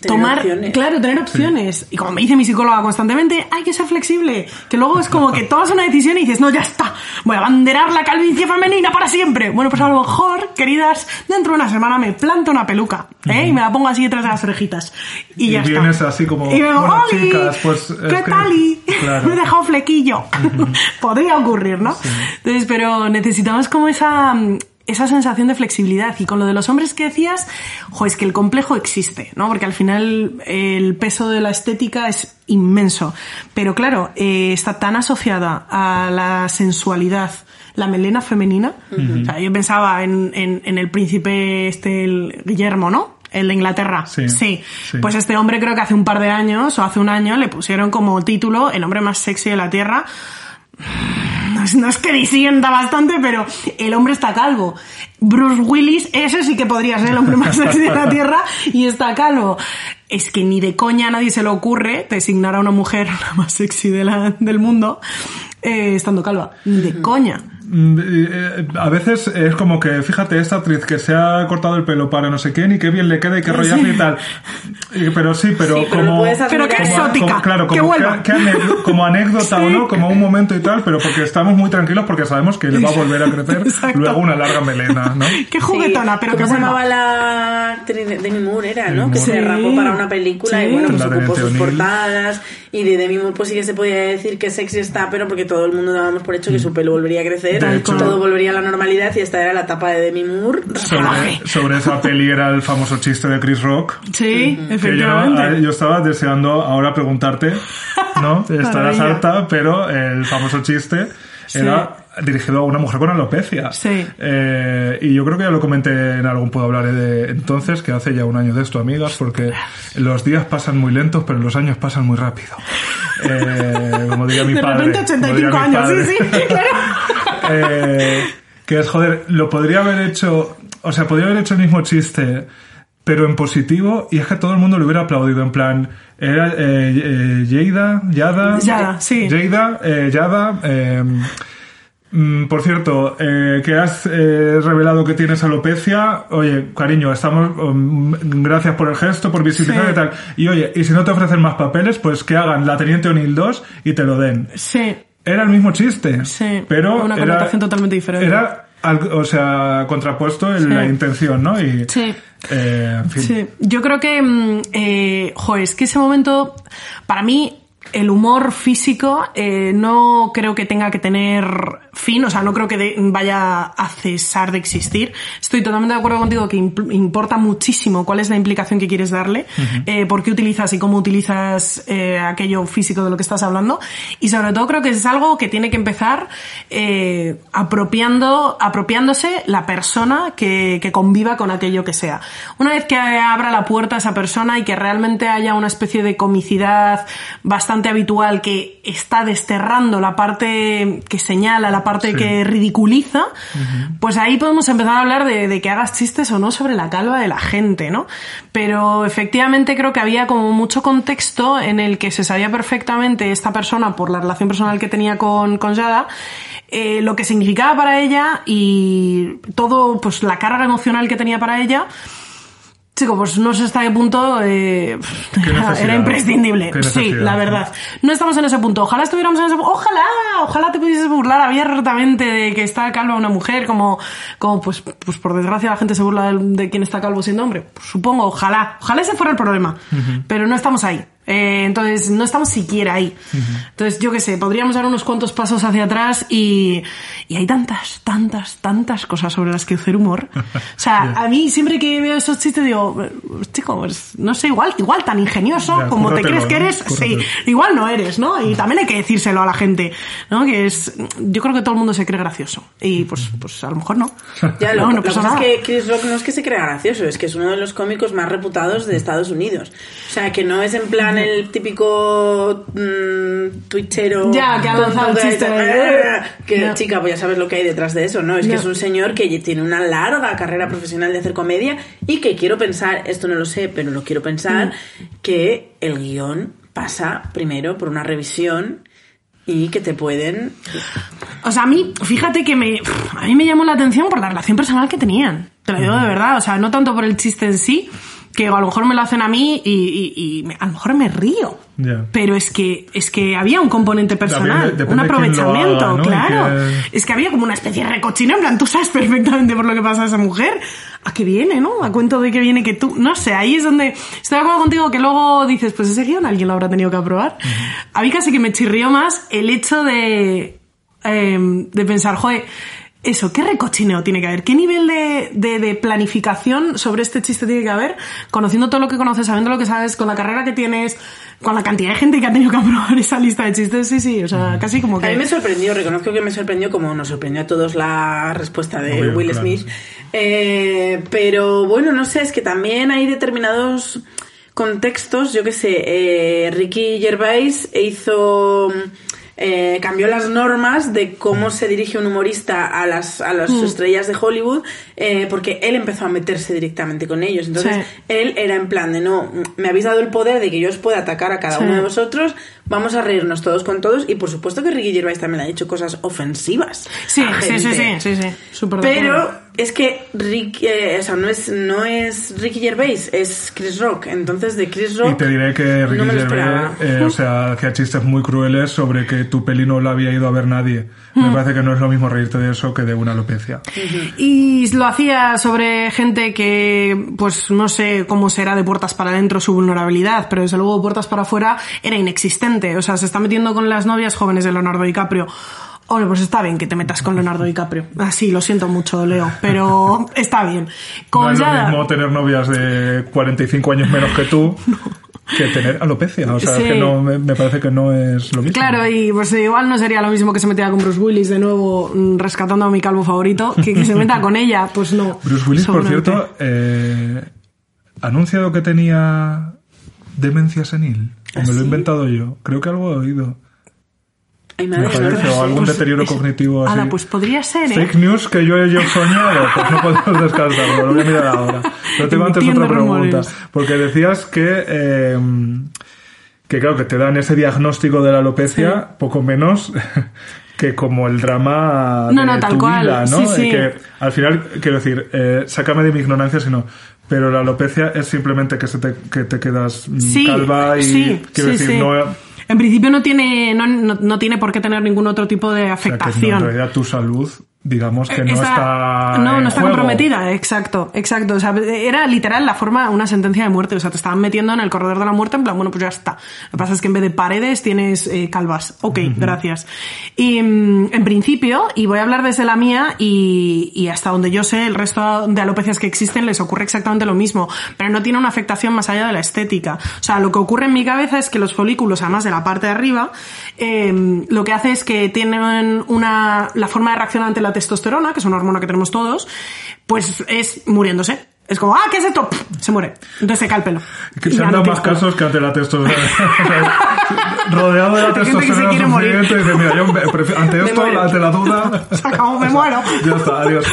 Tener tomar, opciones. claro, tener opciones. Y como me dice mi psicóloga constantemente, hay que ser flexible. Que luego es como que tomas una decisión y dices, no, ya está, voy a abanderar la calvicie femenina para siempre. Bueno, pues a lo mejor, queridas, dentro de una semana me planto una peluca, ¿eh? Y me la pongo así detrás de las orejitas. Y, Y ya está. vienes así como, Y vengo, bueno, "Oli, chicas, pues, es ¿qué que- tal? y?". Claro. me he dejado flequillo. [laughs] Podría ocurrir, ¿no? Entonces, pero necesitamos como esa, mm, esa sensación de flexibilidad. Y con lo de los hombres que decías, jo, es que el complejo existe, ¿no? Porque al final el peso de la estética es inmenso. Pero claro, eh, está tan asociada a la sensualidad, la melena femenina. O sea, yo pensaba en, en, en el príncipe este, el Guillermo, ¿no? El de Inglaterra. Sí, sí. sí. Pues este hombre creo que hace un par de años o hace un año le pusieron como título el hombre más sexy de la Tierra. No es, no es que disienta bastante, pero el hombre está calvo. Bruce Willis, ese sí que podría ser el hombre más sexy de la [laughs] Tierra y está calvo. Es que ni de coña a nadie se le ocurre designar a una mujer [laughs] la más sexy de la- del mundo eh, estando calva. Ni de coña. Mm, eh, A veces es como que, fíjate, esta actriz que se ha cortado el pelo para no sé quién y qué bien le queda y qué rollazo y tal. Y- Pero sí, pero Sí, como... Pero qué exótica, como- claro, que como, que- como anécdota o no, como un momento y tal, pero porque estamos muy tranquilos porque sabemos que le va a volver a crecer Exacto. luego una larga melena, ¿no? Qué juguetona, pero que ¿Cómo se llamaba la actriz de Demi Moore? Era, ¿no? Demi Que se Moore. rapó para una película Sí. y bueno, pues La ocupó sus portadas. Y de Demi Moore, pues sí que se podía decir que sexy está, pero porque todo el mundo dábamos por hecho que su pelo volvería a crecer, De hecho. todo volvería a la normalidad y esta era la etapa de Demi Moore. Sobre, sobre esa peli era el famoso chiste de Chris Rock. Sí, Que yo, efectivamente. eh, yo estaba deseando ahora preguntarte, ¿no? [laughs] Estarás Maravilla. harta, pero el famoso chiste era dirigido a una mujer con alopecia. Sí. Eh, y yo creo que ya lo comenté en algún Puedo Hablar de entonces, que hace ya un año de esto, amigas, porque los días pasan muy lentos, pero los años pasan muy rápido. Eh, como diría mi de padre. repente como diría 85 mi años, padre. sí, sí, claro. [laughs] Eh, que es, joder, lo podría haber hecho, o sea, podría haber hecho el mismo chiste, pero en positivo, y es que todo el mundo lo hubiera aplaudido, en plan, era eh, eh, Yeida, Yada, Yada, sí. Yeida, eh, Yada, eh, mm, por cierto, eh, que has eh, revelado que tienes alopecia, oye, cariño, estamos, um, gracias por el gesto, por visibilizar Sí. y tal, y oye, y si no te ofrecen más papeles, pues que hagan la Teniente O'Neill 2 y te lo den. Sí. Era el mismo chiste. Sí, pero una era- connotación totalmente diferente. Era, o sea, contrapuesto en Sí. la intención, ¿no? Y, Sí. eh, en fin. Sí, yo creo que, mm, eh, joder, es que ese momento, para mí, el humor físico eh, no creo que tenga que tener fin, o sea, no creo que de- vaya a cesar de existir. Estoy totalmente de acuerdo contigo que importa muchísimo cuál es la implicación que quieres darle, eh, por qué utilizas y cómo utilizas eh, aquello físico de lo que estás hablando. Y sobre todo creo que es algo que tiene que empezar eh, apropiando, apropiándose la persona que, que conviva con aquello que sea. Una vez que abra la puerta a esa persona y que realmente haya una especie de comicidad bastante habitual que está desterrando la parte que señala, la parte Sí. que ridiculiza, pues ahí podemos empezar a hablar de, de que hagas chistes o no sobre la calva de la gente, ¿no? Pero efectivamente creo que había como mucho contexto en el que se sabía perfectamente esta persona por la relación personal que tenía con, con Yada, eh, lo que significaba para ella y todo, pues la carga emocional que tenía para ella. Chico, pues no sé hasta qué punto eh, [laughs] era, imprescindible. Sí, la verdad. No estamos en ese punto. Ojalá estuviéramos en ese punto. Ojalá, ojalá te pudieses burlar abiertamente de que está calva una mujer, como, como pues, pues por desgracia la gente se burla de, de quien está calvo siendo hombre. Pues supongo, ojalá. Ojalá ese fuera el problema. Pero no estamos ahí. Eh, entonces, no estamos siquiera ahí. Entonces, yo qué sé, podríamos dar unos cuantos pasos hacia atrás y, y hay tantas, tantas, tantas cosas sobre las que hacer humor. [laughs] O sea, a mí siempre que veo esos chistes digo, chicos, pues, no sé, igual, igual tan ingenioso Ya, como te crees que ¿no? eres, sí, Cúrratelo. igual no eres, ¿no? Y también hay que decírselo a la gente, ¿no? Que es, yo creo que todo el mundo se cree gracioso y pues, pues a lo mejor no. Ya, no, lo, no pasa cosa nada. es que Chris Rock no es que se crea gracioso, es que es uno de los cómicos más reputados de Estados Unidos. O sea, que no es en plan plan el típico mm, twitchero. Ya, que ha lanzado [laughs] que chica, pues ya sabes lo que hay detrás de eso, ¿no? Es que es un señor que tiene una larga carrera profesional de hacer comedia y que quiero pensar, esto no lo sé, pero lo quiero pensar, Mm. que el guion pasa primero por una revisión y que te pueden O sea, a mí, fíjate que me, a mí me llamó la atención por la relación personal que tenían. Te lo digo de verdad. O sea, no tanto por el chiste en sí, que a lo mejor me lo hacen a mí y, y- y me- a lo mejor me río. Pero es que, es que había un componente personal, un aprovechamiento, haga, ¿no? Y claro. que- Es que había como una especie de recochina, en plan, tú sabes perfectamente por lo que pasa a esa mujer. ¿A qué viene, no? A cuento de que viene que tú. No sé, ahí es donde. Estoy de acuerdo contigo que luego dices, pues ese guion alguien lo habrá tenido que aprobar. A mí casi que me chirrió más el hecho de. em, de pensar, joder. Eso, ¿qué recochineo tiene que haber? ¿Qué nivel de, de- de planificación sobre este chiste tiene que haber? Conociendo todo lo que conoces, sabiendo lo que sabes, con la carrera que tienes, con la cantidad de gente que ha tenido que aprobar [laughs] esa lista de chistes, sí, sí, o sea, casi como que... A mí me sorprendió, reconozco que me sorprendió como nos sorprendió a todos la respuesta de Obvio, Will claro. Smith. Eh, pero bueno, no sé, es que también hay determinados contextos, yo qué sé, eh, Ricky Gervais hizo... eh, cambió las normas de cómo se dirige un humorista a las, a las estrellas de Hollywood eh, porque él empezó a meterse directamente con ellos. Entonces, Sí. él era en plan de no, me habéis dado el poder de que yo os pueda atacar a cada Sí. uno de vosotros, vamos a reírnos todos con todos y por supuesto que Ricky Gervais también ha dicho cosas ofensivas. Sí, sí, sí, sí, sí, sí. Pero es que Rick, eh, o sea, no es, no es Ricky Gervais, es Chris Rock. Entonces de Chris Rock Y te diré que Ricky no me lo Gervais, esperaba. eh, o sea, hacía chistes muy crueles sobre que tu peli no la había ido a ver nadie. Mm. Me parece que no es lo mismo reírte de eso que de una alopecia. Y lo hacía sobre gente que, pues no sé cómo será de puertas para adentro su vulnerabilidad, pero desde luego de puertas para afuera era inexistente. O sea, se está metiendo con las novias jóvenes de Leonardo DiCaprio. Hombre, pues está bien que te metas con Leonardo DiCaprio. Ah, sí, lo siento mucho, Leo, pero está bien. Con no es lo mismo tener novias de 45 años menos que tú [laughs] que tener alopecia. O sea, Sí. es que no, me, me parece que no es lo mismo. Claro, y pues igual no sería lo mismo que se metiera con Bruce Willis de nuevo mm, rescatando a mi calvo favorito, que que se meta con ella, pues no. Bruce Willis, por cierto, eh, ha anunciado que tenía demencia senil. O me lo he inventado yo. Creo que algo he oído. Ay, Me madre, parece, o algún Pues deterioro es- cognitivo así. Ala, pues podría ser, ¿eh? Fake news que yo he soñado, pues no podemos descartarlo, lo voy a mirar ahora. Pero tengo antes otra pregunta, rumores. porque decías que, eh, que claro, que te dan ese diagnóstico de la alopecia, poco menos [laughs] que como el drama No, de no, tu vida, ¿no? sí, sí. Que al final, quiero decir, eh, sácame de mi ignorancia, sino pero la alopecia es simplemente que, se te, que te quedas mm, calva y sí, quiero sí, decir, sí. no... En principio no tiene, no, no, no tiene por qué tener ningún otro tipo de O sea, que no, en afectación. realidad tu salud, digamos que no Esa- está no, en no está juego. comprometida, exacto, exacto. O sea, era literal la forma, una sentencia de muerte. O sea, te estaban metiendo en el corredor de la muerte en plan, bueno, pues ya está. Lo que pasa es que en vez de paredes tienes eh, calvas. Ok, gracias. Y mm, en principio, y voy a hablar desde la mía, y, y hasta donde yo sé, el resto de alopecias que existen les ocurre exactamente lo mismo, pero no tiene una afectación más allá de la estética. O sea, lo que ocurre en mi cabeza es que los folículos, además de la parte de arriba, eh, lo que hace es que tienen una, la forma de reaccionar ante la testosterona, que es una hormona que tenemos todos, pues es muriéndose. Es como, ah, ¿qué es esto? Pff, Se muere. Entonces se cae el pelo. Que Y se han dado más casos que ante la testosterona. [laughs] Rodeado de la que testosterona quiere morir. suficiente, dice, mira, yo prefiero- ante esto, ante la duda... [laughs] Se acabó, me muero. Ya está, adiós.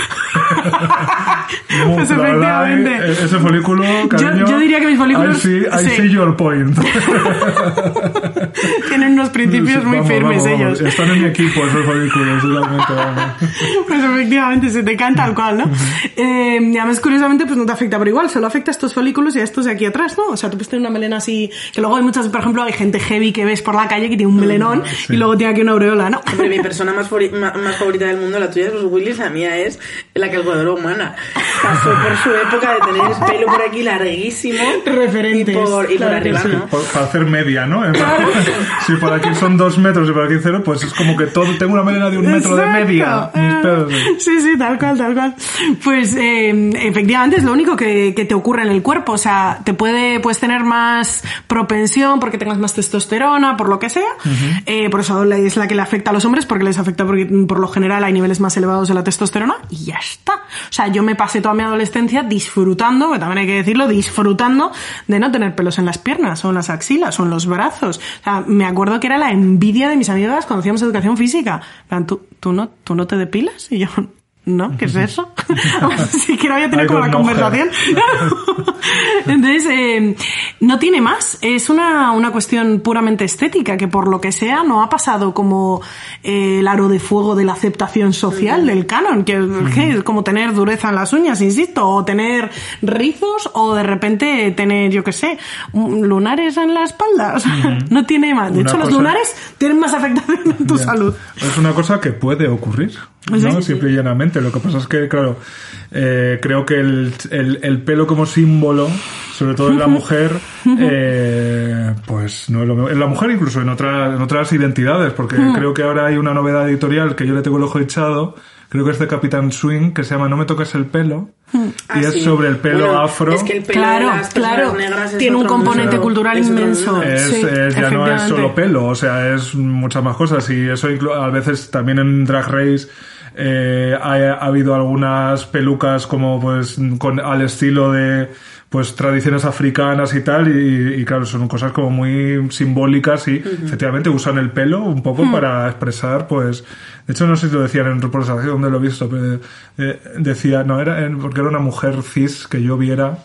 Pues la verdad, efectivamente. eh, ese folículo, cariño... yo diría que mis folículos- I see, I sí. see your point. [laughs] Tienen unos principios muy Vamos, firmes vamos, vamos. ellos. Están en mi equipo esos folículos, totalmente, vamos. Pues efectivamente, se te caen tal cual, ¿no? Eh, y además, curiosamente, pues no te afecta, pero igual, solo afecta a estos folículos y a estos de aquí atrás, ¿no? O sea, tú puedes tener una melena así, que luego hay muchas, por ejemplo, hay gente heavy que ves por la calle que tiene un melenón y luego tiene aquí una aureola, ¿no? Hombre, mi persona más, más favorita del mundo, la tuya es Bruce Willis, la mía es la calculadora humana. Pasó por su época de tener el pelo por aquí larguísimo. Referentes, Y por, y por claro que arriba, sí. ¿no? Por- para hacer media, ¿no? [laughs] si por aquí son dos metros y por aquí cero, pues es como que todo tengo una melena de un metro de Exacto. media. Mis pelos. Sí, sí, tal cual, tal cual. Pues eh, efectivamente es lo único que, que te ocurre en el cuerpo. O sea, te puede, puedes tener más propensión porque tengas más testosterona, por lo que sea. Eh, por eso es la que le afecta a los hombres, porque les afecta porque mm, por lo general hay niveles más elevados de la testosterona y ya está. O sea, yo me pasé toda mi adolescencia disfrutando, que también hay que decirlo, disfrutando de no tener pelos en las piernas o en las axilas o en los brazos. O sea, me acuerdo que era la envidia de mis amigas cuando hacíamos educación física. ¿Tú, tú, no, ¿Tú no te depilas? Y yo, ¿no? ¿Qué es eso? [laughs] Siquiera había tenido como la conversación. [laughs] Entonces, eh, no tiene más. Es una, una cuestión puramente estética, que por lo que sea no ha pasado como eh, el aro de fuego de la aceptación social del canon, que, que es como tener dureza en las uñas, insisto, o tener rizos, o de repente tener, yo qué sé, un- lunares en la espalda. O sea, no tiene más. De Una hecho, los lunares tienen más afectación en tu salud. Es una cosa que puede ocurrir, ¿no? Sí, sí. Simple y llanamente. Lo que pasa es que, claro, eh, creo que el, el- el pelo como símbolo, sobre todo en la [laughs] mujer, eh, pues no es lo mismo. En la mujer incluso en, otras en otras identidades, porque creo que ahora hay una novedad editorial que yo le tengo el ojo echado, creo que es de Capitán Swing, que se llama No me toques el pelo, y Ah, es sí. sobre el pelo Bueno, afro. Es que el pelo Claro, de las personas claro. negras es Tiene un componente mundo. cultural Es inmenso. Es, Sí, es- ya no es solo pelo, o sea, es muchas más cosas. Y eso inclu- a veces también en Drag Race eh, ha, ha habido algunas pelucas como pues con al estilo de pues tradiciones africanas y tal y, y claro son cosas como muy simbólicas y efectivamente usan el pelo un poco Hmm. para expresar pues de hecho no sé si lo decían en reportaje donde lo he visto pero eh, decía no era porque era una mujer cis que yo viera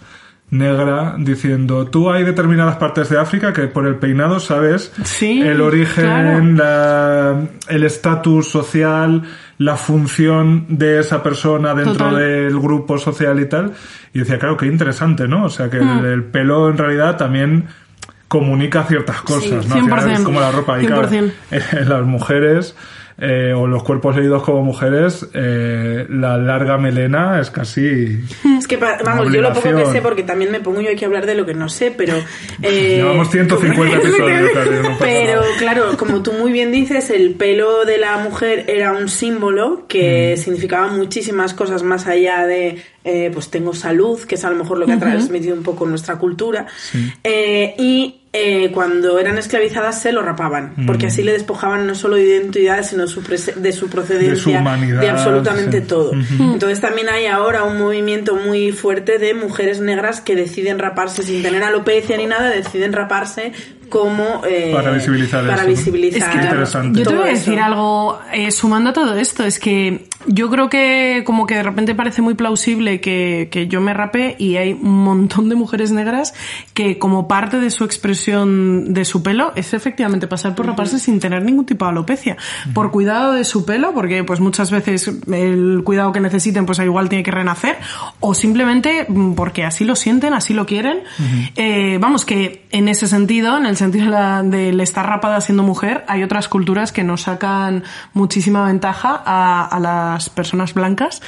negra diciendo tú hay determinadas partes de África que por el peinado sabes Sí, el origen claro. la- el estatus social la función de esa persona dentro Total. del grupo social y tal y decía claro qué interesante no o sea que Hmm. el, el pelo en realidad también comunica ciertas cosas Sí, ¿no? Al final 100%, es como la ropa y claro, 100%. en [laughs] las mujeres eh, o los cuerpos leídos como mujeres eh, la larga melena es casi [laughs] Es que, vamos, yo lo poco que sé, porque también me pongo yo aquí a hablar de lo que no sé, pero... [laughs] eh, Llevamos 150 [laughs] episodios, Cari, no Pero claro, como tú muy bien dices, el pelo de la mujer era un símbolo que Mm. significaba muchísimas cosas más allá de, eh, pues tengo salud, que es a lo mejor lo que ha transmitido un poco nuestra cultura. Eh, y eh, cuando eran esclavizadas se lo rapaban, Mm. porque así le despojaban no solo de identidad, sino su de su procedencia, humanidad, de absolutamente sí. todo. Entonces también hay ahora un movimiento muy fuerte de mujeres negras que deciden raparse sin tener alopecia ni nada, deciden raparse como eh, Para visibilizar para eso, Es que interesante. Yo te voy a eso. decir algo, eh, sumando a todo esto, es que yo creo que como que de repente parece muy plausible que, que yo me rape y hay un montón de mujeres negras que como parte de su expresión de su pelo es efectivamente pasar por raparse sin tener ningún tipo de alopecia. Por cuidado de su pelo, porque pues muchas veces el cuidado que necesiten pues igual tiene que renacer, o simplemente mm, porque así lo sienten, así lo quieren. Eh, vamos, que en ese sentido, en el sentido del estar rapada siendo mujer, hay otras culturas que nos sacan muchísima ventaja a, a las personas blancas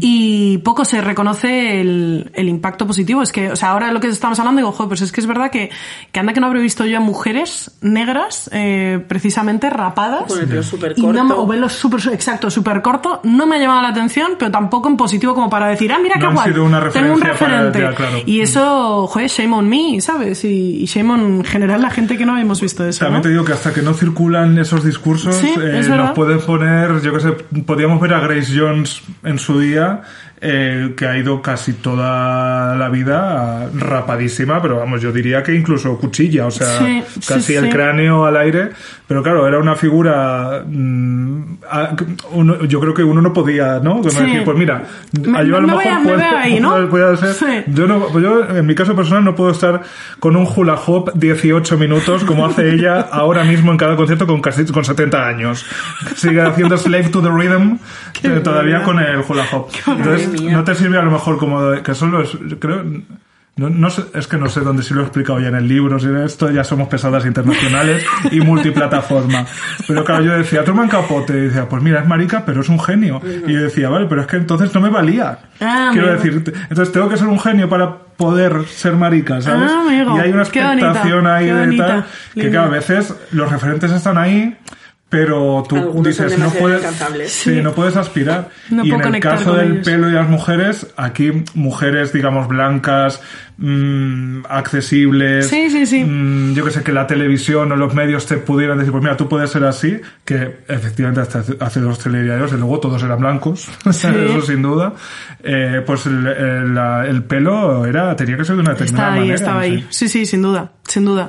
y poco se reconoce el, el impacto positivo. Es que, o sea, ahora lo que estamos hablando, digo, joder, pues es que es verdad que, que anda que no habré visto yo a mujeres negras eh, precisamente rapadas. Con el pelo súper Y no corto. o pelo súper, exacto, súper corto, no me ha llamado la atención, pero tampoco en positivo como para decir, ah, mira No qué guay, tengo un referencia para- referente. ya, claro. Y eso, joder, shame on me, ¿sabes? Y, y shame on en general la gente que no habíamos visto eso, También ¿no? te digo que hasta que no circulan esos discursos, Sí, eh, es nos pueden poner, yo que sé, podíamos ver a Grace Jones en su día, eh, que ha ido casi toda la vida rapadísima, pero vamos, yo diría que incluso cuchilla, o sea, Sí, casi sí, el sí. cráneo al aire, pero claro, era una figura, mm, a- uno- yo creo que uno no podía, ¿no? Como decir, pues mira, Me- yo a lo me voy mejor a- puedo- ahí, ¿no? yo no, pues yo, en mi caso personal, no puedo estar con un hula hoop 18 minutos como hace ella [laughs] ahora mismo en cada concierto con casi con 70 años. Sigue haciendo Slave to the Rhythm [laughs] eh, todavía con el hula hoop. Entonces, mía. no te sirve a lo mejor como de- que solo es, creo, no, no sé, es que no sé dónde si lo he explicado ya en el libro, si en esto ya somos pesadas internacionales y multiplataforma. Pero claro, yo decía, Truman Capote, y decía, pues mira, es marica, pero es un genio. Y yo decía, vale, pero es que entonces no me valía. Ah, Quiero amigo. decir, entonces tengo que ser un genio para poder ser marica, ¿sabes? Ah, y hay una bonita, expectación ahí de bonita. tal, que claro, a veces los referentes están ahí, pero tú Algunos dices, no puedes, sí, no puedes aspirar. [laughs] No y en el caso del ellos. pelo y las mujeres, aquí mujeres, digamos, blancas, mm, accesibles, Sí, sí, sí. mm, yo que sé, que la televisión o los medios te pudieran decir, pues mira, tú puedes ser así, que efectivamente hasta hace- dos telediarios, y luego todos eran blancos, [laughs] eso sin duda, eh, pues el, el- la- el pelo era tenía que ser de una determinada Está ahí, manera. estaba no ahí. Sí, sí, sin duda, sin duda.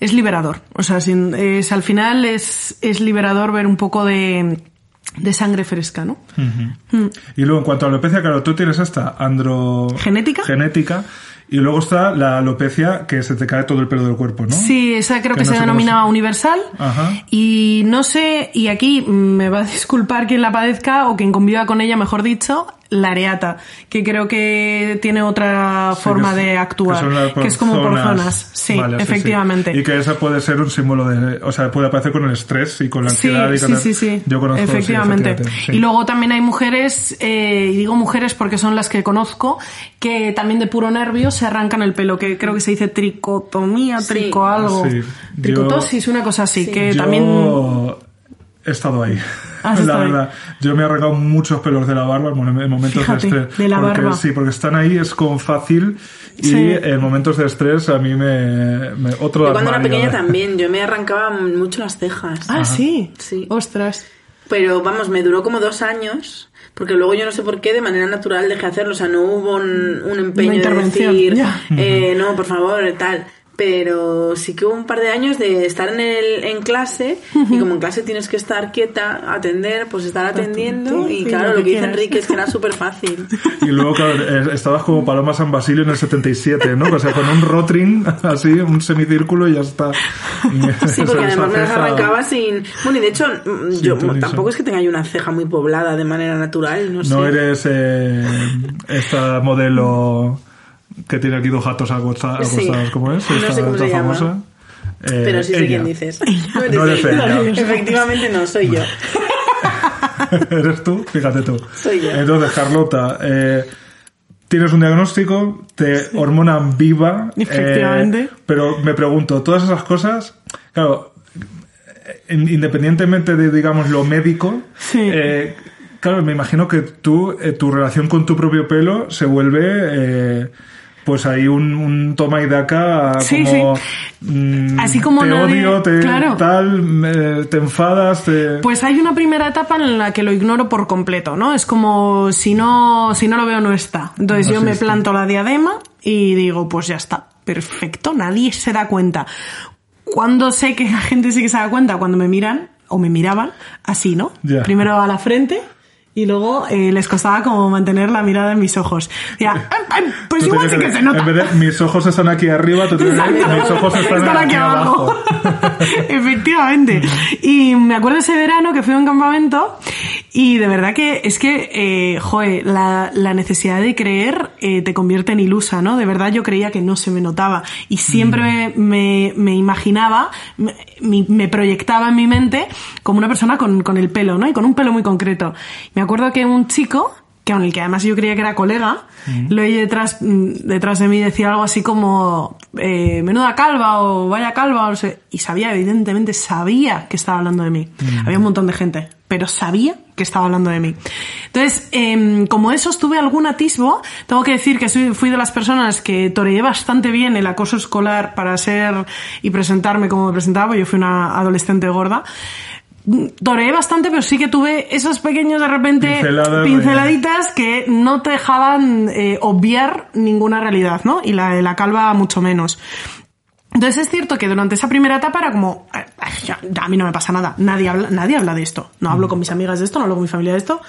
Es liberador. O sea, sin- es, al final es, es liberador ver un poco de, de sangre fresca, ¿no? Mm. Y luego, en cuanto a alopecia, claro, tú tienes esta andro... ¿Genética? Genética. Y luego está la alopecia que se te cae todo el pelo del cuerpo, ¿no? Sí, esa creo Que que, no se sé cómo denomina se- universal. Ajá. Y no sé, y aquí me va a [laughs] disculpar quien la padezca o quien conviva con ella, mejor dicho, la areata, que creo que tiene otra Sí, forma es- de actuar, que, es como por zonas. Sí, Vale, efectivamente. sí. Y que esa puede ser un símbolo de... O sea, puede aparecer con el estrés y con la Sí, ansiedad. y con sí, sí, sí. Yo conozco... sí, Efectivamente. efectivamente, sí. Y luego también hay mujeres, eh, y digo mujeres porque son las que conozco, que también de puro nervio se arrancan el pelo, que creo que se dice tricotomía, Sí. trico algo. Sí. Tricotosis, una cosa así, que Yo también... he estado ahí. Has [laughs] la ahí. verdad. Yo me he arrancado muchos pelos de la barba en mom- en momentos Fíjate, de estrés. de la porque, barba. Sí, porque están ahí, es como fácil. Y Sí. en momentos de estrés a mí me... me- otro Yo cuando era pequeña también, yo me [laughs] arrancaba mucho las cejas. Ah, sí. Sí. Ostras. Pero vamos, me duró como dos años, porque luego yo no sé por qué, de manera natural dejé de hacerlo. O sea, no hubo un, un empeño de decir, eh, no, por favor, tal. Pero sí que hubo un par de años de estar en, el, en clase, y como en clase tienes que estar quieta, atender, pues estar atendiendo. Y claro, lo que dice. Enrique es que era súper fácil. [laughs] Y luego, claro, eh, estabas como Paloma San Basilio en el 77, ¿no? O sea, con un rotring, [laughs] así, un semicírculo y ya está. Sí, [laughs] porque además me las arrancaba sin... Bueno, y de hecho, yo tampoco es que tenga yo una ceja muy poblada de manera natural, no sé. No eres eh, esta modelo que tiene aquí dos gatos acosta- Sí. acostados, ¿cómo es? No Esta, sé cómo esta se llama. famosa. Eh, Pero sí sé quién dices. [laughs] No eres ella. [laughs] Efectivamente no, soy yo. [laughs] ¿Eres tú? Fíjate tú. Soy yo. Entonces, Carlota, eh, tienes un diagnóstico, te hormonan viva. eh, Efectivamente. pero me pregunto, todas esas cosas, claro, in- independientemente de, digamos, lo médico, Sí. eh, claro, me imagino que tú, eh, tu relación con tu propio pelo se vuelve... pues hay un, un toma y daca Sí, como sí. mm, Así como te nadie- odio, te claro. tal, me- te enfadas, te... Pues hay una primera etapa en la que lo ignoro por completo, ¿no? Es como si no, si no lo veo no está. Entonces No yo me existe. planto la diadema y digo, pues ya está, perfecto, nadie se da cuenta. Cuando sé que la gente sí que se da cuenta, cuando me miran o me miraban, así, ¿no? Ya. Primero a la frente y luego eh, les costaba como mantener la mirada en mis ojos. Ya, "Ay, ay, pues Tú igual sí que se nota. En vez de mis ojos están aquí arriba, tú tienes mis ojos están, aquí, abajo. [laughs] Efectivamente. Y me acuerdo ese verano que fui a un campamento y de verdad que es que, eh, joe, la, la necesidad de creer eh, te convierte en ilusa, ¿no? De verdad yo creía que no se me notaba y siempre me, me, me imaginaba, me, me- me proyectaba en mi mente como una persona con, con el pelo, ¿no? Y con un pelo muy concreto. Me acuerdo que un chico que con el que además yo creía que era colega, lo oí detrás, mm, detrás de mí decir algo así como eh, menuda calva o vaya calva, o no sé, y sabía, evidentemente sabía que estaba hablando de mí. Había un montón de gente, pero sabía que estaba hablando de mí. Entonces, em, como eso tuve algún atisbo, tengo que decir que soy- fui de las personas que toreé bastante bien el acoso escolar para ser y presentarme como me presentaba, yo fui una adolescente gorda. Toreé bastante, pero sí que tuve esos pequeños de repente pinceladitas que no te dejaban eh, obviar ninguna realidad, ¿no? Y la de la calva mucho menos. Entonces es cierto que durante esa primera etapa era como, "Ay, ay, ya, ya, a mí no me pasa nada, nadie habla, nadie habla de esto, no hablo con mis amigas de esto, no hablo con mi familia de esto,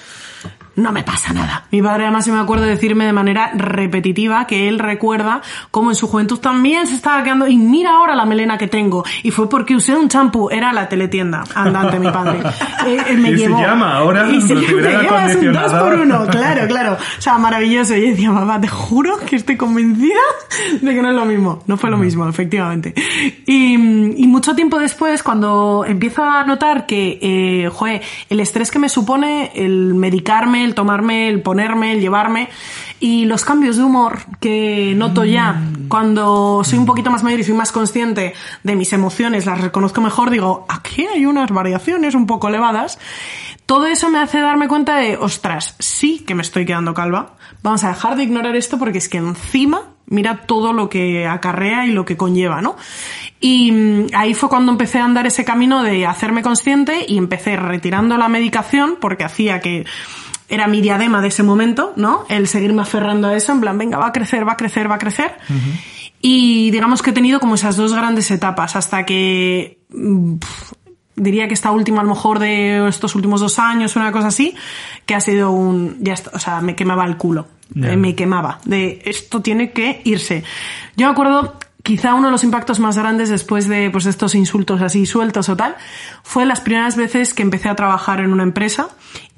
no me pasa nada. Mi padre además se me acuerdo de decirme de manera repetitiva que él recuerda cómo en su juventud también se estaba quedando y mira ahora la melena que tengo y fue porque usé un champú, era la teletienda andante mi padre. [laughs] Eh, eh, me Y se llevó. llama ahora y se, llevas un dos por uno, claro, claro. O sea, maravilloso. Y decía, mamá, te juro que estoy convencida de que no es lo mismo. No fue lo mismo, efectivamente. Y, y mucho tiempo después, cuando empiezo a notar que, eh, joder, el estrés que me supone el medicarme, el tomarme, el ponerme, el llevarme. Y los cambios de humor que noto ya cuando soy un poquito más mayor y soy más consciente de mis emociones, las reconozco mejor, digo, aquí hay unas variaciones un poco elevadas. Todo eso me hace darme cuenta de, ostras, sí que me estoy quedando calva. Vamos a dejar de ignorar esto porque es que encima mira todo lo que acarrea y lo que conlleva, ¿no? Y mm, ahí fue cuando empecé a andar ese camino de hacerme consciente y empecé retirando la medicación porque hacía que era mi diadema de ese momento, ¿no? El seguirme aferrando a eso, en plan, venga, va a crecer, va a crecer, va a crecer. Y digamos que he tenido como esas dos grandes etapas hasta que mm, diría que esta última, a lo mejor de estos últimos dos años, una cosa así, que ha sido un, ya está, o sea, me quemaba el culo. Eh, me quemaba. De esto tiene que irse. Yo me acuerdo, quizá uno de los impactos más grandes después de pues, estos insultos así sueltos o tal, fue las primeras veces que empecé a trabajar en una empresa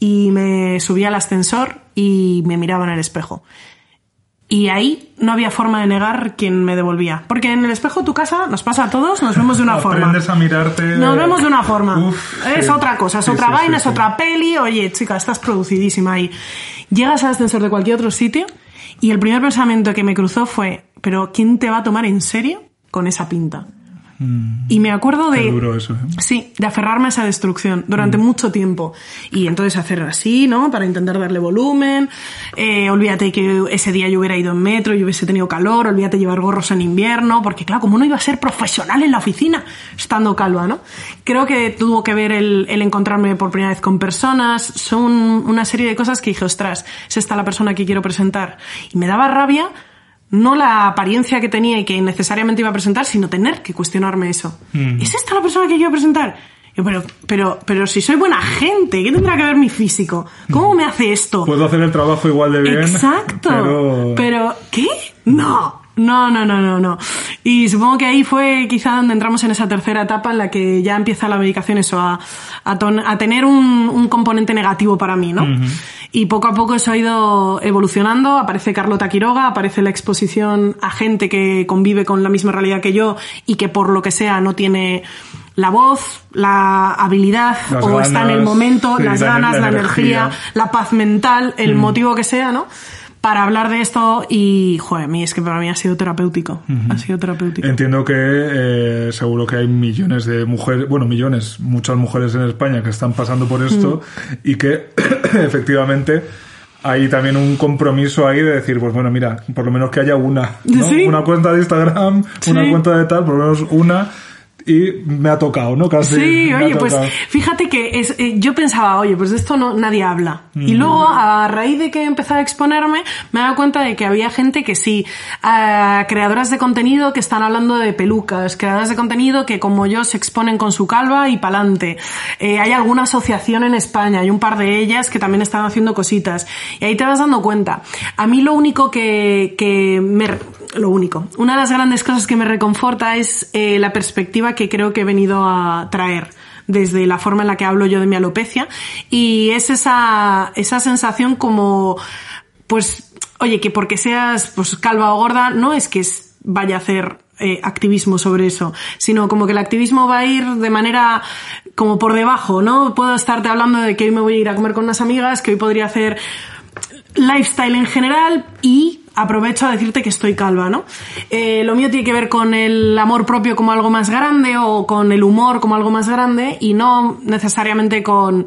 y me subía al ascensor y me miraba en el espejo. Y ahí no había forma de negar quién me devolvía. Porque en el espejo de tu casa nos pasa a todos, nos vemos de una forma. Aprendes a mirarte. Nos vemos de una forma. Uf, es sí. otra cosa, es Sí, otra sí, vaina, es otra peli. Oye, chica, estás producidísima ahí. Llegas al ascensor de cualquier otro sitio y el primer pensamiento que me cruzó fue, pero ¿quién te va a tomar en serio con esa pinta? Y me acuerdo Mm. De... duro eso, ¿eh? Sí, de aferrarme a esa destrucción durante Mm. mucho tiempo. Y entonces hacer así, ¿no? Para intentar darle volumen. Eh, olvídate que ese día yo hubiera ido en metro, yo hubiese tenido calor, olvídate llevar gorros en invierno, porque claro, como no iba a ser profesional en la oficina estando calva, ¿no? Creo que tuvo que ver el, el encontrarme por primera vez con personas, son una serie de cosas que dije, ostras, es esta la persona que quiero presentar. Y me daba rabia no la apariencia que tenía y que necesariamente iba a presentar, sino tener que cuestionarme eso. ¿Es esta la persona que quiero presentar? Yo, pero, pero, pero si soy buena gente, ¿qué tendrá que ver mi físico? ¿Cómo me hace esto? Puedo hacer el trabajo igual de bien. Exacto. [laughs] Pero... Pero, ¿qué? No. No, no, no, no, no. Y supongo que ahí fue quizá donde entramos en esa tercera etapa en la que ya empieza la medicación eso, a, a, ton- a tener un, un componente negativo para mí, ¿no? Y poco a poco eso ha ido evolucionando, aparece Carlota Quiroga, aparece la exposición a gente que convive con la misma realidad que yo y que por lo que sea no tiene la voz, la habilidad Las o está en el momento, sí, las la- ganas, la la, energía. energía, la paz mental, el motivo que sea, ¿no? Para hablar de esto y, joder, a mí es que para mí ha sido terapéutico. Ha sido terapéutico. Entiendo que eh, seguro que hay millones de mujeres, bueno, millones, muchas mujeres en España que están pasando por esto Mm. y que [coughs] efectivamente hay también un compromiso ahí de decir, pues bueno, mira, por lo menos que haya una, ¿no? Sí. Una cuenta de Instagram, una Sí. cuenta de tal, por lo menos una y me ha tocado, ¿no? Casi. Sí, oye, pues fíjate que es, eh, yo pensaba, oye, pues de esto no, nadie habla. Y luego, a raíz de que empecé a exponerme, me he dado cuenta de que había gente que sí, creadoras de contenido que están hablando de pelucas, creadoras de contenido que como yo se exponen con su calva y pa'lante. Eh, hay alguna asociación en España, hay un par de ellas que también están haciendo cositas. Y ahí te vas dando cuenta. A mí lo único que, que me, lo único, una de las grandes cosas que me reconforta es eh, la perspectiva que creo que he venido a traer desde la forma en la que hablo yo de mi alopecia y es esa, esa sensación como pues oye que porque seas pues calva o gorda no es que vaya a hacer eh, activismo sobre eso, sino como que el activismo va a ir de manera como por debajo, ¿no? Puedo estarte hablando de que hoy me voy a ir a comer con unas amigas, que hoy podría hacer lifestyle en general y aprovecho a decirte que estoy calva, ¿no? Eh, lo mío tiene que ver con el amor propio como algo más grande o con el humor como algo más grande y no necesariamente con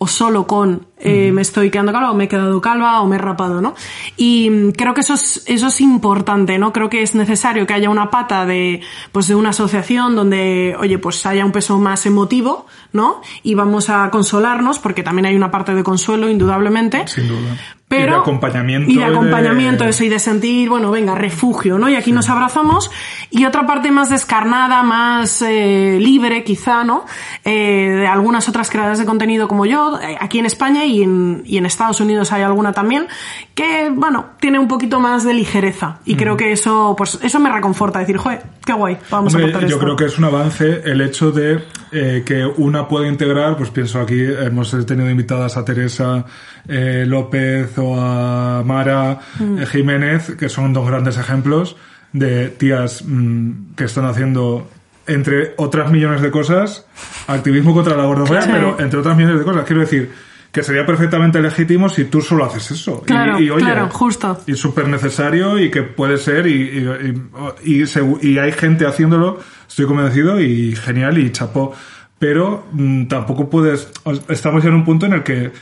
o solo con eh, me estoy quedando calva o me he quedado calva o me he rapado, ¿no? Y creo que eso es, eso es importante, ¿no? Creo que es necesario que haya una pata de, pues de una asociación donde, oye, pues haya un peso más emotivo, ¿no? Y vamos a consolarnos, porque también hay una parte de consuelo, indudablemente. Sin duda. Pero, y de acompañamiento. Y de acompañamiento, de- eso, y de sentir, bueno, venga, refugio, ¿no? Y aquí nos abrazamos. Y otra parte más descarnada, más eh, libre, quizá, ¿no? Eh, de algunas otras creadoras de contenido como yo, eh, aquí en España y en, y en Estados Unidos hay alguna también, que, bueno, tiene un poquito más de ligereza. Y creo que eso, pues, eso me reconforta, decir, joder, qué guay, vamos Hombre, a aportar yo esto. creo que es un avance el hecho de eh, que una pueda integrar, pues pienso aquí, hemos tenido invitadas a Teresa eh, López o a Mara Mm. eh, Jiménez, que son dos grandes ejemplos de tías mm, que están haciendo entre otras millones de cosas, activismo contra la gordofobia, Sí. pero entre otras millones de cosas. Quiero decir, que sería perfectamente legítimo si tú solo haces eso. Y- Claro, y, oye, claro, justo. Y súper necesario y que puede ser y, y, y- y y hay gente haciéndolo, estoy convencido y genial y chapó. Pero mm, tampoco puedes... Estamos ya en un punto en el que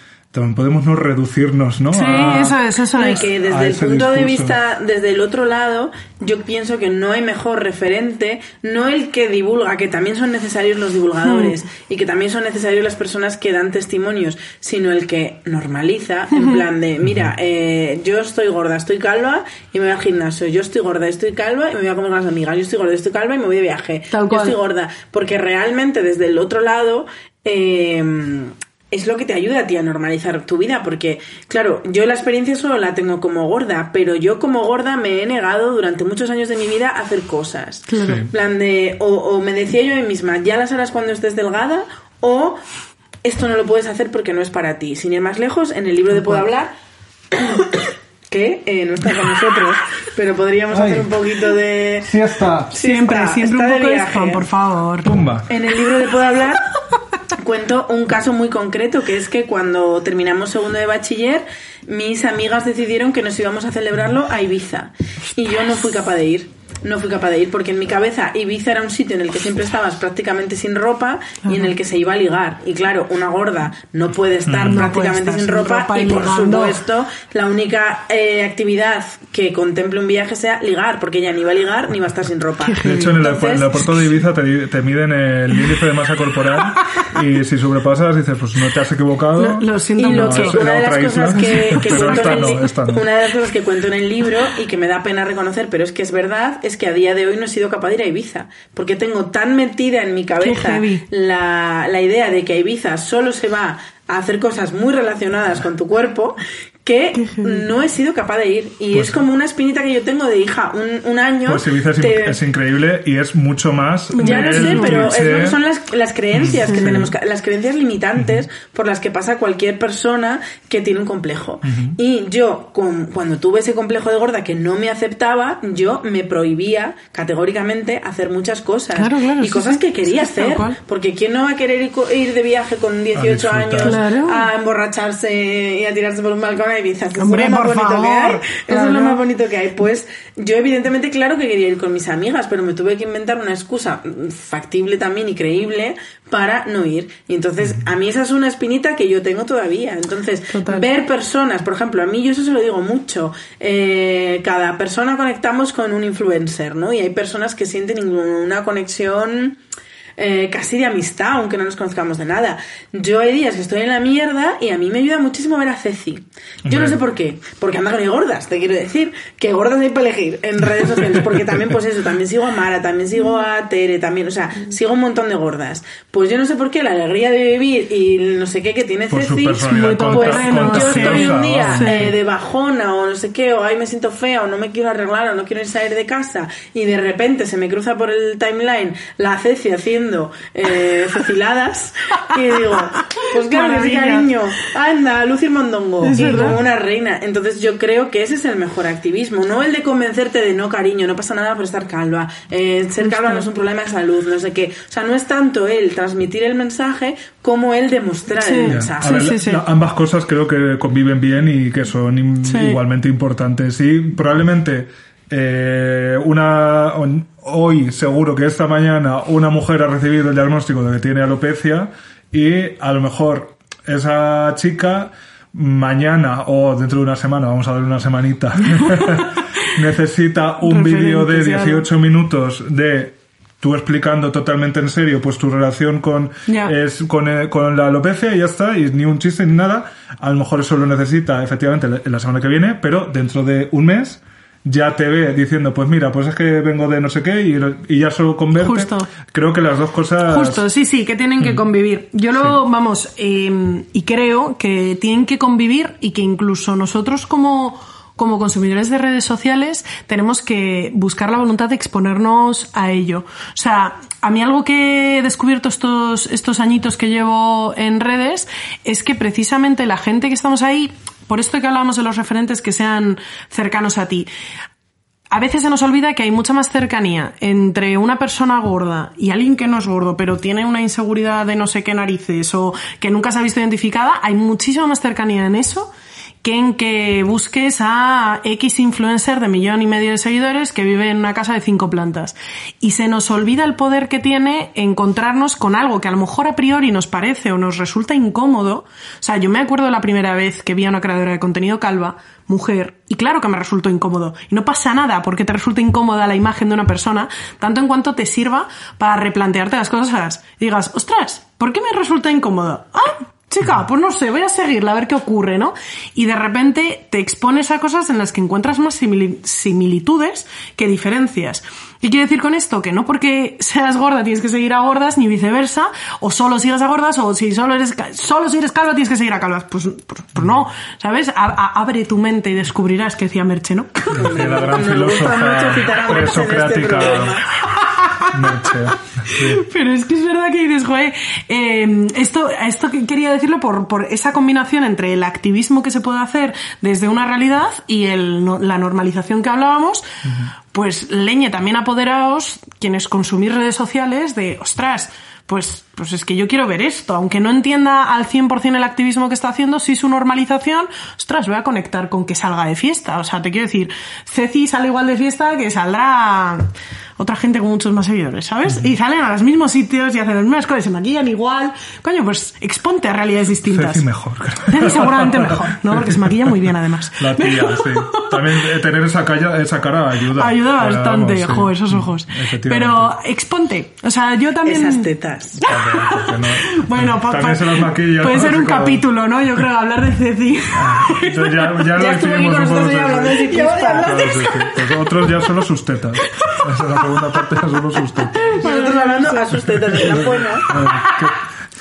podemos no reducirnos, ¿no? Sí, A- eso es, eso es. que desde el punto de vista, desde el otro lado, yo pienso que no hay mejor referente, no el que divulga, que también son necesarios los divulgadores Hmm. y que también son necesarios las personas que dan testimonios, sino el que normaliza, en plan de, mira, eh, yo estoy gorda, estoy calva y me voy al gimnasio, yo estoy gorda, estoy calva y me voy a comer con las amigas, yo estoy gorda, estoy calva y me voy de viaje, Tal yo cual. estoy gorda, porque realmente desde el otro lado... eh, es lo que te ayuda a ti a normalizar tu vida, porque, claro, yo la experiencia solo la tengo como gorda, pero yo como gorda me he negado durante muchos años de mi vida a hacer cosas. Claro. Sí. En plan de, o, o me decía yo a mí misma, ya las harás cuando estés delgada, o esto no lo puedes hacer porque no es para ti. Sin ir más lejos, en el libro de Puedo Hablar, [coughs] que eh, no está con nosotros, pero podríamos Ay. hacer un poquito de... Sí está. Sí siempre, está, siempre está un poco de spam, por favor. Tumba. En el libro de Puedo Hablar [laughs] cuento un caso muy concreto, que es que cuando terminamos segundo de bachiller, mis amigas decidieron que nos íbamos a celebrarlo a Ibiza. Y yo no fui capaz de ir. No fui capaz de ir porque en mi cabeza Ibiza era un sitio en el que siempre estabas prácticamente sin ropa y en el que se iba a ligar. Y claro, una gorda no puede estar No prácticamente puede estar sin sin ropa, ropa y y por supuesto la única eh, actividad que contemple un viaje sea ligar, porque ella ni va a ligar ni va a estar sin ropa. De hecho, en el, Entonces- en el aeropuerto de Ibiza te, te miden el índice de masa corporal [laughs] y si sobrepasas dices, pues no te has equivocado. Lo, lo siento Y lo mucho. que, una de las cosas isla. que, que [laughs] Pero cuento esta en el, no, li- esta no. una de las cosas que cuento en el libro y que me da pena reconocer, pero es que es verdad, es que a día de hoy no he sido capaz de ir a Ibiza, porque tengo tan metida en mi cabeza la, la idea de que a Ibiza solo se va a hacer cosas muy relacionadas con tu cuerpo que no he sido capaz de ir y Pues- es como una espinita que yo tengo de hija un, un año Pues Ibiza es, te- es increíble y es mucho más. ya lo del sé, pero es cliché. lo que son las, las creencias que tenemos, ca- las creencias limitantes por las que pasa cualquier persona que tiene un complejo. Y yo, con- cuando tuve ese complejo de gorda que no me aceptaba, yo me prohibía categóricamente hacer muchas cosas. Claro, claro, y sí, cosas sí. que quería Sí, hacer. Porque ¿quién no va a querer ir, ir de viaje con 18 disfrutar. años Claro. a emborracharse y a tirarse por un balcón a Ibiza? Eso Hombre, es lo más bonito que favor. hay. Eso es lo más bonito que hay. Pues yo evidentemente claro que quería ir con mis amigas, pero me tuve que inventar una excusa mm, factible también y creíble para no ir. Y entonces a mí esa es una espinita que yo tengo todavía. Entonces Total. ver personas, por ejemplo, a mí yo eso se lo digo mucho. eh, cada persona conectamos con un influencer, ¿no? Y hay personas que sienten una conexión eh, casi de amistad, aunque no nos conozcamos de nada. Yo hay días que estoy en la mierda y a mí me ayuda muchísimo ver a Ceci. Yo no sé por qué, porque anda con gordas, te quiero decir, que gordas hay para elegir en redes sociales, porque también pues eso, también sigo a Mara, también sigo a Tere, también, o sea, sigo un montón de gordas. Pues yo no sé por qué la alegría de vivir y no sé qué que tiene Por Ceci, personalidad muy pues yo estoy un día eh, de bajona o no sé qué, o ay me siento fea o no me quiero arreglar o no quiero salir de casa y de repente se me cruza por el timeline la Ceci haciendo eh, [laughs] ceciladas y digo, pues claro que sí, cariño, anda, lucir mondongo Es y como una reina. Entonces yo creo que ese es el mejor activismo, no el de convencerte de no, cariño, no pasa nada por estar calva, eh, ser calva no es un problema de salud, no sé qué. O sea, no es tanto el transmitir el mensaje como el demostrar Sí. el mensaje. Ver, sí, sí. la- ambas cosas creo que conviven bien y que son igualmente importantes. Y probablemente eh, una hoy seguro que esta mañana una mujer ha recibido el diagnóstico de que tiene alopecia y a lo mejor esa chica mañana o dentro de una semana, vamos a dar una semanita, [laughs] necesita un vídeo de Referentes, claro. 18 minutos de tú explicando totalmente en serio pues tu relación con Ya. es con, eh, con la alopecia y ya está, y ni un chiste ni nada. A lo mejor eso lo necesita efectivamente la- la semana que viene, pero dentro de un mes ya te ve diciendo, pues mira, pues es que vengo de no sé qué y, ya solo con verte. Justo. Creo que las dos cosas... Justo, sí, sí, que tienen que convivir. Yo lo, vamos, eh, y creo que tienen que convivir y que incluso nosotros como, como consumidores de redes sociales tenemos que buscar la voluntad de exponernos a ello. O sea, a mí algo que he descubierto estos, estos añitos que llevo en redes es que precisamente la gente que estamos ahí, por esto que hablábamos de los referentes que sean cercanos a ti, a veces se nos olvida que hay mucha más cercanía entre una persona gorda y alguien que no es gordo, pero tiene una inseguridad de no sé qué narices o que nunca se ha visto identificada, hay muchísima más cercanía en eso que en que busques a X influencer de millón y medio de seguidores que vive en una casa de cinco plantas. Y se nos olvida el poder que tiene encontrarnos con algo que a lo mejor a priori nos parece o nos resulta incómodo. O sea, yo me acuerdo la primera vez que vi a una creadora de contenido calva, mujer, y claro que me resultó incómodo. Y no pasa nada porque te resulta incómoda la imagen de una persona, tanto en cuanto te sirva para replantearte las cosas. Y digas, ostras, ¿por qué me resulta incómodo? Ah, chica, pues no sé, voy a seguirla a ver qué ocurre, ¿no? Y de repente te expones a cosas en las que encuentras más simili- similitudes que diferencias. ¿Qué quiero decir con esto? Que no porque seas gorda tienes que seguir a gordas, ni viceversa, o solo sigas a gordas, o si solo eres, solo si eres calva tienes que seguir a calvas. Pues, pues, pues no, ¿sabes? A- a- abre tu mente y descubrirás que decía Merche, ¿no? La gran [laughs] filósofa este Pero es que es verdad que dices, joder, eh, esto, esto que quería decirlo por, por esa combinación entre el activismo que se puede hacer desde una realidad y el, la normalización que hablábamos, pues leñe también apoderaos quienes consumís redes sociales de, ostras, pues, pues es que yo quiero ver esto, aunque no entienda al 100% el activismo que está haciendo, si su normalización, ostras, voy a conectar con que salga de fiesta. O sea, te quiero decir, Ceci sale igual de fiesta que saldrá otra gente con muchos más seguidores, ¿sabes? Y salen a los mismos sitios y hacen las mismas cosas, se maquillan igual. Coño, pues exponte a realidades distintas. Ceci mejor. Ceci seguramente mejor, ¿no? Porque se maquilla muy bien además. La tía, sí. [laughs] También eh, tener esa, calla- esa cara ayuda. Ayuda bastante, vamos, sí. jo, esos ojos. Pero exponte. O sea, yo también... Esas tetas. [laughs] No- Bueno, pa- pa- se las maquilla. puede ser un como- capítulo, ¿no? Yo creo, hablar de Ceci. Entonces ya, ya, [laughs] lo Ya estuve aquí hicimos con un poco, nosotros sí, ya hablando de sí. Pues otros ya solo sus tetas. Esa es la segunda parte, ya solo sus tetas. Nosotros hablando a sus tetas de la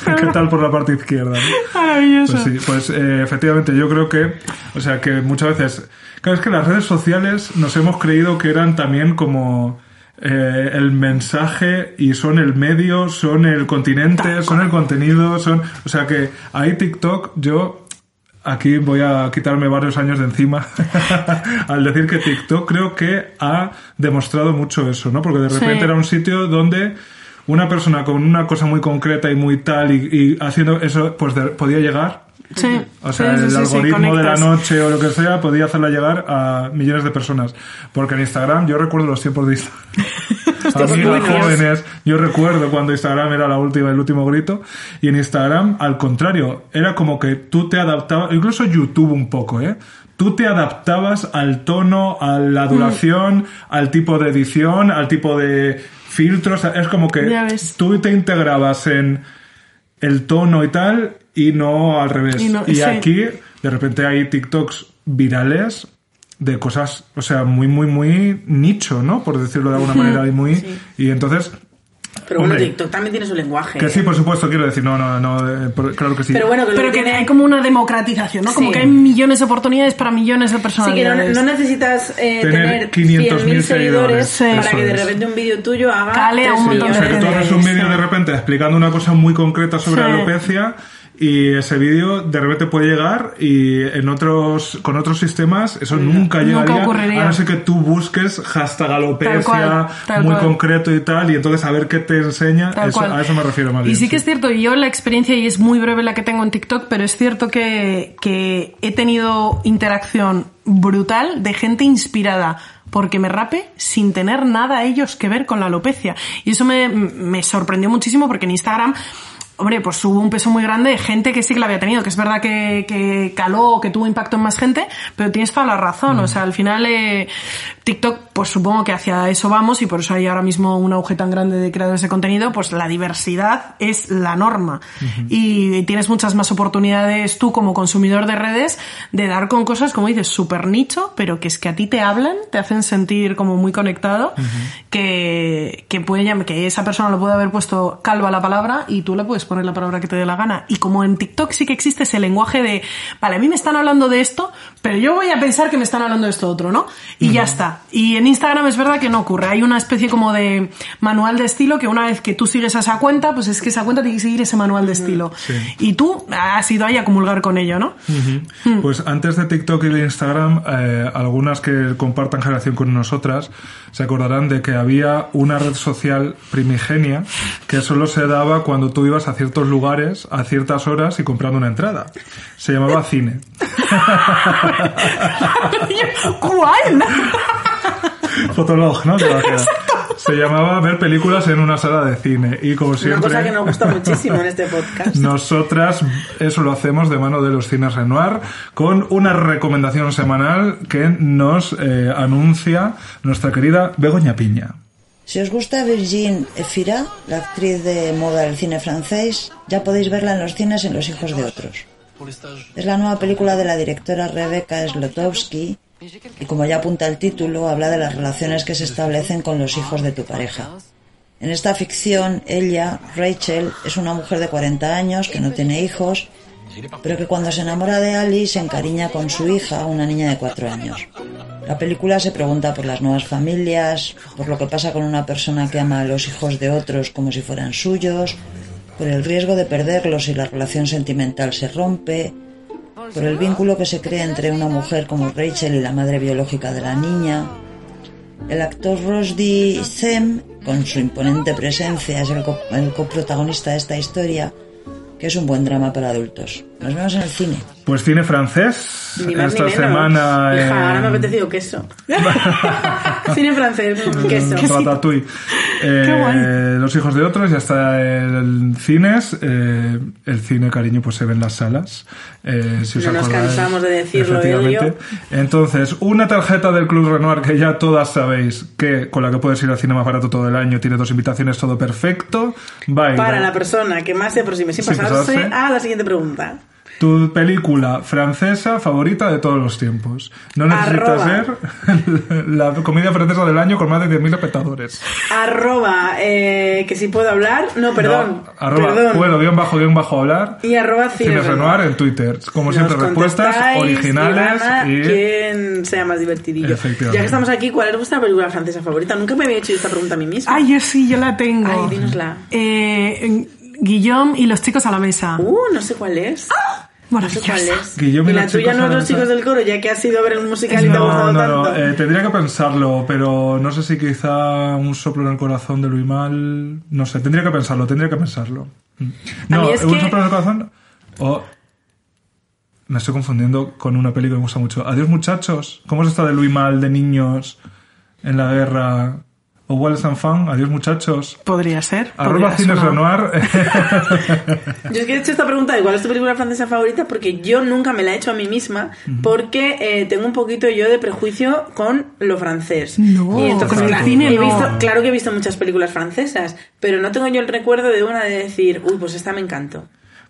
¿qué, qué tal por la parte izquierda? no? Maravilloso. Pues sí, pues eh, efectivamente yo creo que, o sea, que muchas veces, claro, es que las redes sociales nos hemos creído que eran también como eh, el mensaje y son el medio, son el continente, son el contenido, son, o sea que ahí TikTok yo Aquí voy a quitarme varios años de encima [laughs] al decir que TikTok creo que ha demostrado mucho eso, ¿no? Porque de repente Sí. era un sitio donde una persona con una cosa muy concreta y muy tal y, y haciendo eso pues de- podía llegar. Sí. O sea, Sí, el algoritmo de la noche o lo que sea podía hacerla llegar a millones de personas. Porque en Instagram, yo recuerdo los tiempos de Instagram. [laughs] Amigas jóvenes, yo recuerdo cuando Instagram era la última, el último grito, y en Instagram, al contrario, era como que tú te adaptabas, incluso YouTube un poco, ¿eh? Tú te adaptabas al tono, a Mm. la duración, al tipo de edición, al tipo de filtros, es como que tú te integrabas en el tono y tal, y no al revés. Y Y, no- sí. aquí, de repente hay TikToks virales de cosas, o sea, muy, muy, muy nicho, ¿no? Por decirlo de alguna [laughs] manera, y muy... Y entonces... Pero bueno, Hombre. TikTok también tiene su lenguaje. Que sí, por supuesto, quiero decir, no, no, no, eh, claro que sí. Pero bueno, que Pero que que tiene... hay como una democratización, ¿no? Como Sí. que hay millones de oportunidades para millones de Sí, que no, no necesitas eh, Tener tener 500.000 100.000 seguidores Sí. para eso que de es. repente un vídeo tuyo haga Cale a un 3 montón de O sea, que tú haces un vídeo Sí. de repente explicando una cosa muy concreta sobre Sí. alopecia y ese vídeo de repente puede llegar y en otros con otros sistemas eso nunca Nunca llegaría ocurriría. a no ser que tú busques hashtag alopecia Tal cual, tal muy cual. concreto y tal y entonces a ver qué te enseña eso- a eso me refiero más Y bien, sí que es cierto, yo la experiencia, y es muy breve la que tengo en TikTok, pero es cierto que, que he tenido interacción brutal de gente inspirada porque me rape sin tener nada ellos que ver con la alopecia. Y eso me, me sorprendió muchísimo porque en Instagram Hombre, pues hubo un peso muy grande de gente que sí que la había tenido, que es verdad que, que caló, que tuvo impacto en más gente, pero tienes toda la razón. O sea, al final eh, TikTok, pues supongo que hacia eso vamos y por eso hay ahora mismo un auge tan grande de creadores de contenido, pues la diversidad es la norma. Y tienes muchas más oportunidades tú como consumidor de redes de dar con cosas, como dices, súper nicho, pero que es que a ti te hablan, te hacen sentir como muy conectado, que, que, puede, que esa persona lo puede haber puesto calva la palabra y tú le puedes poner la palabra que te dé la gana. Y como en TikTok sí que existe ese lenguaje de, vale, a mí me están hablando de esto, pero yo voy a pensar que me están hablando de esto otro, ¿no? Y ya está. Y en Instagram es verdad que no ocurre. Hay una especie como de manual de estilo que una vez que tú sigues a esa cuenta, pues es que esa cuenta tiene que seguir ese manual de estilo. Y tú has ido ahí a comulgar con ello, ¿no? Pues antes de TikTok y de Instagram, eh, algunas que compartan generación con nosotras se acordarán de que había una red social primigenia que solo se daba cuando tú ibas a ciertos lugares a ciertas horas y comprando una entrada. Se llamaba cine. [laughs] ¿Cuál? Fotolog, ¿no? Se llamaba ver películas en una sala de cine y como Una siempre cosa que nos gusta muchísimo en este podcast. nosotras eso lo hacemos de mano de los cines Renoir con una recomendación semanal que nos eh, anuncia nuestra querida Begoña Piña. Si os gusta Virginie Efira, la actriz de moda del cine francés, ya podéis verla en los cines en Los hijos de otros. Es la nueva película de la directora Rebecca Slotowski y como ya apunta el título, habla de las relaciones que se establecen con los hijos de tu pareja. En esta ficción, ella, Rachel, es una mujer de 40 años que no tiene hijos, pero que cuando se enamora de Ali se encariña con su hija, una niña de 4 años. La película se pregunta por las nuevas familias, por lo que pasa con una persona que ama a los hijos de otros como si fueran suyos, por el riesgo de perderlos si la relación sentimental se rompe, por el vínculo que se crea entre una mujer como Rachel y la madre biológica de la niña. El actor Rosdy Sem, con su imponente presencia, es el, co- el coprotagonista de esta historia, es un buen drama para adultos. Nos vemos en el cine. Pues cine francés Ni más esta ni menos. semana Hija, en- ahora me ha apetecido queso. [laughs] Cine francés, [laughs] queso. Ratatouille. Eh, Qué guay. Los hijos de otros, ya está en cines. eh, el cine, cariño, pues se ve en las salas. eh, si os No nos acordáis. cansamos de decirlo, Efectivamente. Elio. Entonces, una tarjeta del Club Renoir que ya todas sabéis que con la que puedes ir al cine más barato todo el año, tiene dos invitaciones, todo perfecto. Va Para la persona que más se aproxime sin Sin pasarse pasarse. a la siguiente pregunta. Tu película francesa favorita de todos los tiempos. No necesitas Arroba. ser [laughs] la comedia francesa del año con más de 10.000 espectadores. Arroba, eh, que si puedo hablar. No, perdón. No, arroba, perdón. puedo, guion bajo, guion bajo hablar. Y arroba Cine Renoir en Twitter. Como Nos siempre, respuestas originales y quien sea más divertidillo. Efectivamente. Ya que estamos aquí, ¿cuál es vuestra película francesa favorita? Nunca me había hecho esta pregunta a mí misma. Ay, yo sí, yo la tengo. Ay, dínosla. Eh, Guillaume y los chicos a la mesa. Uh, no sé cuál es. No sé cuál es. Guillermo y y la tuya no es los chicos del coro, ya que has ido a ver el musical y te ha gustado no, no, tanto. eh, tendría que pensarlo, pero no sé si quizá un soplo en el corazón de Luis Mal. No sé, tendría que pensarlo, tendría que pensarlo. Mm. No, mí es un que- soplo en el corazón. O. Me estoy confundiendo con una peli que me gusta mucho. Adiós, muchachos. ¿Cómo es esta de Luis Mal de niños en la guerra? O Wallace and Fun, adiós, muchachos. Podría ser. Arroba podría Cines. Renoir. [laughs] [laughs] Yo es que he hecho esta pregunta de cuál es tu película francesa favorita porque yo nunca me la he hecho a mí misma porque eh, tengo un poquito yo de prejuicio con lo francés. No, y entonces, con el claro, cine he no. visto, claro que he visto muchas películas francesas, pero no tengo yo el recuerdo de una de decir, uy, pues esta me encantó.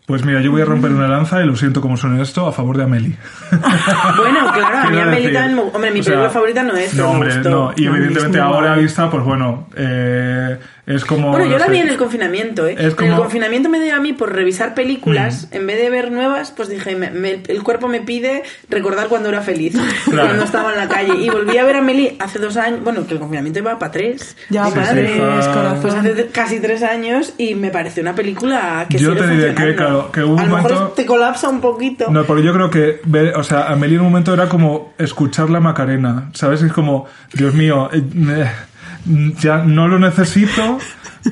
Pues mira, yo voy a romper una lanza y lo siento como suene esto a favor de Amelie. [laughs] Bueno, claro, a mí Amelie también Hombre, mi o sea, película favorita no es, No, hombre, no. Y No, evidentemente ahora guay. vista, pues bueno, eh, es como... Bueno, yo la vi en el confinamiento, ¿eh? Es En como- Mm. el confinamiento me dio a mí por revisar películas, en vez de ver nuevas, pues dije, me- me- el cuerpo me pide recordar cuando era feliz, [laughs] Claro. cuando estaba en la calle. Y volví a ver a Meli hace dos años, bueno, que el confinamiento iba para tres. Ya, para madre. tres, corazón. Pues hace casi tres años y me pareció una película que Yo te diré que, claro, que hubo un A lo momento- mejor te colapsa un poquito. No, porque yo creo que, ver- o sea, Amelie en un momento era como escuchar la Macarena, ¿sabes? Es como, Dios mío, eh, eh, ya no lo necesito,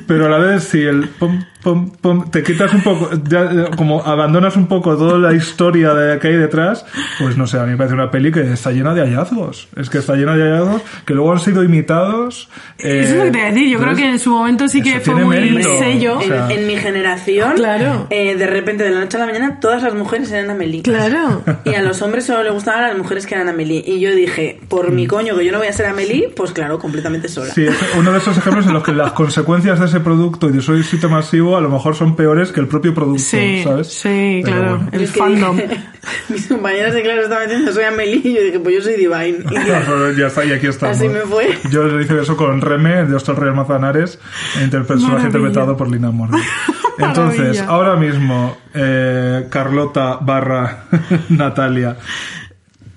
pero a la vez si el pom, pom, pom, te quitas un poco, ya, como abandonas un poco toda la historia de que hay detrás, pues no sé, a mí me parece una peli que está llena de hallazgos. Es que está llena de hallazgos que luego han sido imitados. eh, Eso es lo que te iba a decir. Yo creo entonces, que en su momento sí que fue muy mérito. sello. O En, sea- en mi generación, Claro. eh, de repente, de la noche a la mañana, todas las mujeres eran Amelie. Claro. Y a los hombres solo les gustaban las mujeres que eran Amelie. Y yo dije, por mi coño, que yo no voy a ser Amelie, pues claro, completamente sola. Sí, es uno de esos ejemplos en los que las consecuencias de ese producto y de su éxito masivo a lo mejor son peores que el propio producto, Sí, ¿sabes? sí, Pero claro. bueno. El fandom. dije- [laughs] mis compañeras de clase estaban diciendo, soy Amelie, y yo dije, pues yo soy Divine. Y [laughs] ya. ya está, y aquí estamos. Así me fue. Yo le hice eso con Reme, de Hostel Real Mazanares, interpre- personaje Maravilla. interpretado por Lina Morgan. [laughs] Entonces, ahora mismo, eh, Carlota barra Natalia,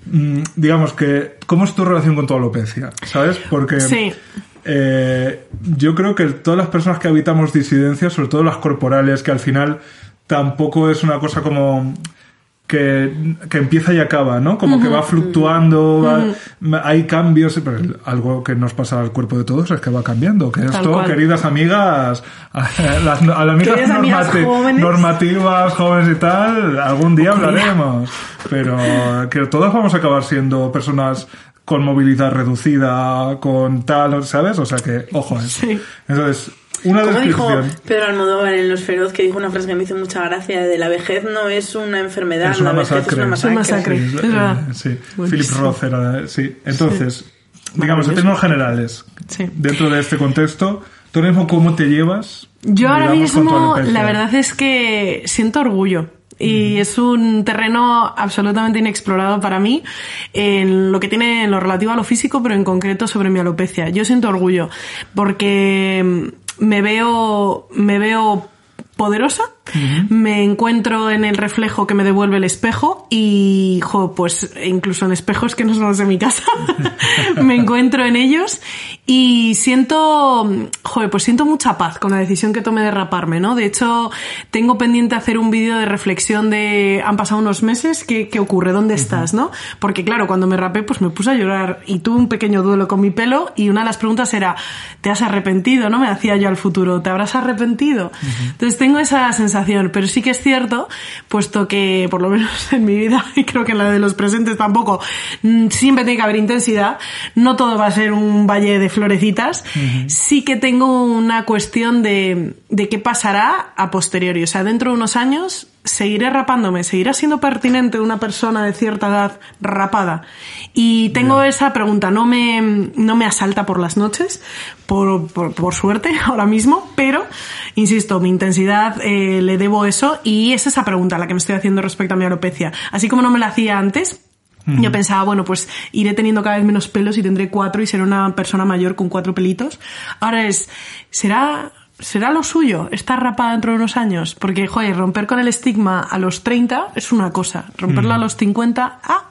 mm, digamos que, ¿cómo es tu relación con tu alopecia? ¿Sabes? Porque Sí. Eh, yo creo que todas las personas que habitamos disidencias, sobre todo las corporales, que al final tampoco es una cosa como que, que empieza y acaba, ¿no? Como que va fluctuando, va- hay cambios, pero algo que nos pasa al cuerpo de todos es que va cambiando, que Tal esto, cual. queridas amigas, a las, a las amigas normati- jóvenes. normativas, jóvenes y tal, algún día hablaremos, pero que todos vamos a acabar siendo personas con movilidad reducida, con tal, ¿sabes? O sea que, ojo a eso. Sí. Entonces, una Como dijo descripción. Pedro Almodóvar en Los Feroz, que dijo una frase que me hizo mucha gracia, de la vejez no es una enfermedad, Es una la vejez masacre. es una Es una masacre. masacre. Sí, es eh, verdad. sí. Philip. Roth era, sí. Entonces, digamos, en términos generales, Sí. dentro de este contexto, tú ahora mismo cómo te llevas? Yo ahora digamos, mismo, la verdad es que siento orgullo. Y es un terreno absolutamente inexplorado para mí en lo que tiene en lo relativo a lo físico, pero en concreto sobre mi alopecia. Yo siento orgullo porque me veo, me veo poderosa, me encuentro en el reflejo que me devuelve el espejo y, jo, pues incluso en espejos que no son los de mi casa, [laughs] me encuentro en ellos y siento, joder, pues siento mucha paz con la decisión que tomé de raparme, ¿no? De hecho, tengo pendiente hacer un vídeo de reflexión de, han pasado unos meses, ¿qué, qué ocurre? ¿Dónde estás, no? Porque claro, cuando me rapé, pues me puse a llorar y tuve un pequeño duelo con mi pelo y una de las preguntas era, ¿te has arrepentido? ¿No? Me hacía yo al futuro, ¿te habrás arrepentido? Entonces tengo esa sensación, pero sí que es cierto, puesto que por lo menos en mi vida, [laughs] y creo que en la de los presentes tampoco, mm, siempre tiene que haber intensidad, no todo va a ser un valle de florecitas, sí que tengo una cuestión de, de qué pasará a posteriori, o sea, dentro de unos años seguiré rapándome, seguirá siendo pertinente una persona de cierta edad rapada. Y tengo esa pregunta, no me, no me asalta por las noches, por, por, por suerte, [laughs] ahora mismo, pero, insisto, mi intensidad eh, le debo eso y es esa pregunta la que me estoy haciendo respecto a mi alopecia. Así como no me la hacía antes, yo pensaba, bueno, pues iré teniendo cada vez menos pelos y tendré cuatro y seré una persona mayor con cuatro pelitos. Ahora es, ¿será, será lo suyo estar rapada dentro de unos años? Porque, joder, romper con el estigma a los 30 es una cosa, romperlo a los 50, ah.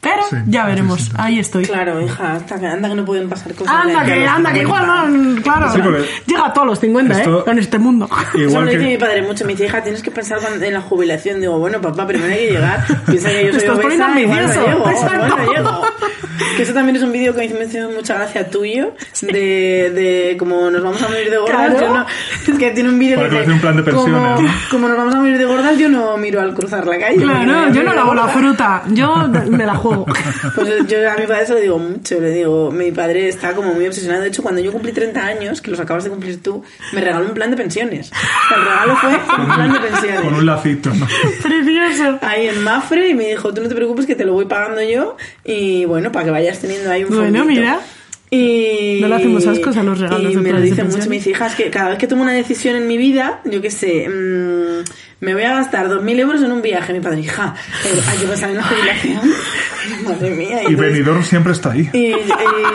Pero Sí, ya veremos, ahí estoy. Claro, hija, hasta que, anda que no pueden pasar cosas. Anda que, anda que igual, no, claro, Sí, llega a todos los 50, esto- ¿eh? Con este mundo. Eso Igual me que- dice mi padre mucho. Me dice, hija, tienes que pensar en la jubilación. Digo, bueno, papá, primero hay que llegar. Piensa que yo soy estás poniendo no ambicioso. no llego. Que eso también es un vídeo que me hizo mucha gracia tuyo, de, de como nos vamos a morir de gordas. Claro. Yo no, es que tiene un vídeo que que dice, hace un plan de pensiones, como, ¿no? como nos vamos a morir de gordas, yo no miro al cruzar la calle. Claro, a yo no lavo la fruta, yo me la juego. [laughs] Pues yo a mi padre se lo digo mucho, le digo, mi padre está como muy obsesionado. De hecho, cuando yo cumplí 30 años, que los acabas de cumplir tú, me regaló un plan de pensiones. El regalo fue un plan de pensiones. Con un lacito, ¿no? [laughs] Precioso. Ahí en Mafre y me dijo, tú no te preocupes que te lo voy pagando yo y bueno, para que vayas teniendo ahí un Bueno, fondito". mira. Y, No le hacemos ascos a los regalos Y de me lo dicen mucho mis hijas que cada vez que tomo una decisión en mi vida, yo qué sé, mm, me voy a gastar 2.000 euros en un viaje. Mi padre, hija, eh, hay que pensar en la jubilación. [laughs] [laughs] Madre mía. Y entonces- Benidorm siempre está ahí. y, y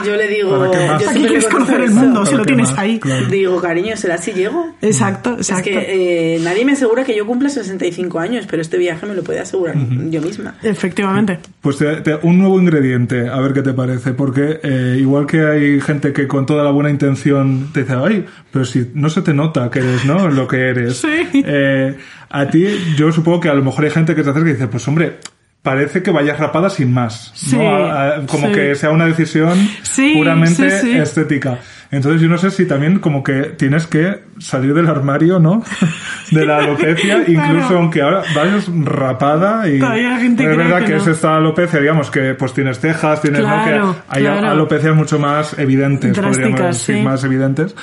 yo le digo, ¿Para qué más? yo ¿Para Aquí siempre le quieres conocer el mundo si ¿Para lo tienes más? ahí. Claro. Digo, cariño, ¿será si llego? Exacto, exacto. Es que eh, nadie me asegura que yo cumpla 65 años, pero este viaje me lo puede asegurar yo misma. Efectivamente. Pues te- te- un nuevo ingrediente, a ver qué te parece, porque eh, igual que hay gente que con toda la buena intención te dice, ay, pero si no se te nota que eres, ¿no? Lo que eres. [laughs] Sí. Eh, a ti, yo supongo que a lo mejor hay gente que te acerca y dice, pues hombre, parece que vayas rapada sin más, Sí, ¿no? A- a- como sí. que sea una decisión Sí, puramente estética. Entonces yo no sé si también como que tienes que salir del armario, ¿no? [laughs] De la alopecia, [laughs] incluso Claro. aunque ahora vayas rapada y hay gente es verdad que que, no. es esta alopecia, digamos que pues tienes cejas, tienes ¿no? Claro, que hay claro. alopecias mucho más evidentes, podríamos decir, más evidentes.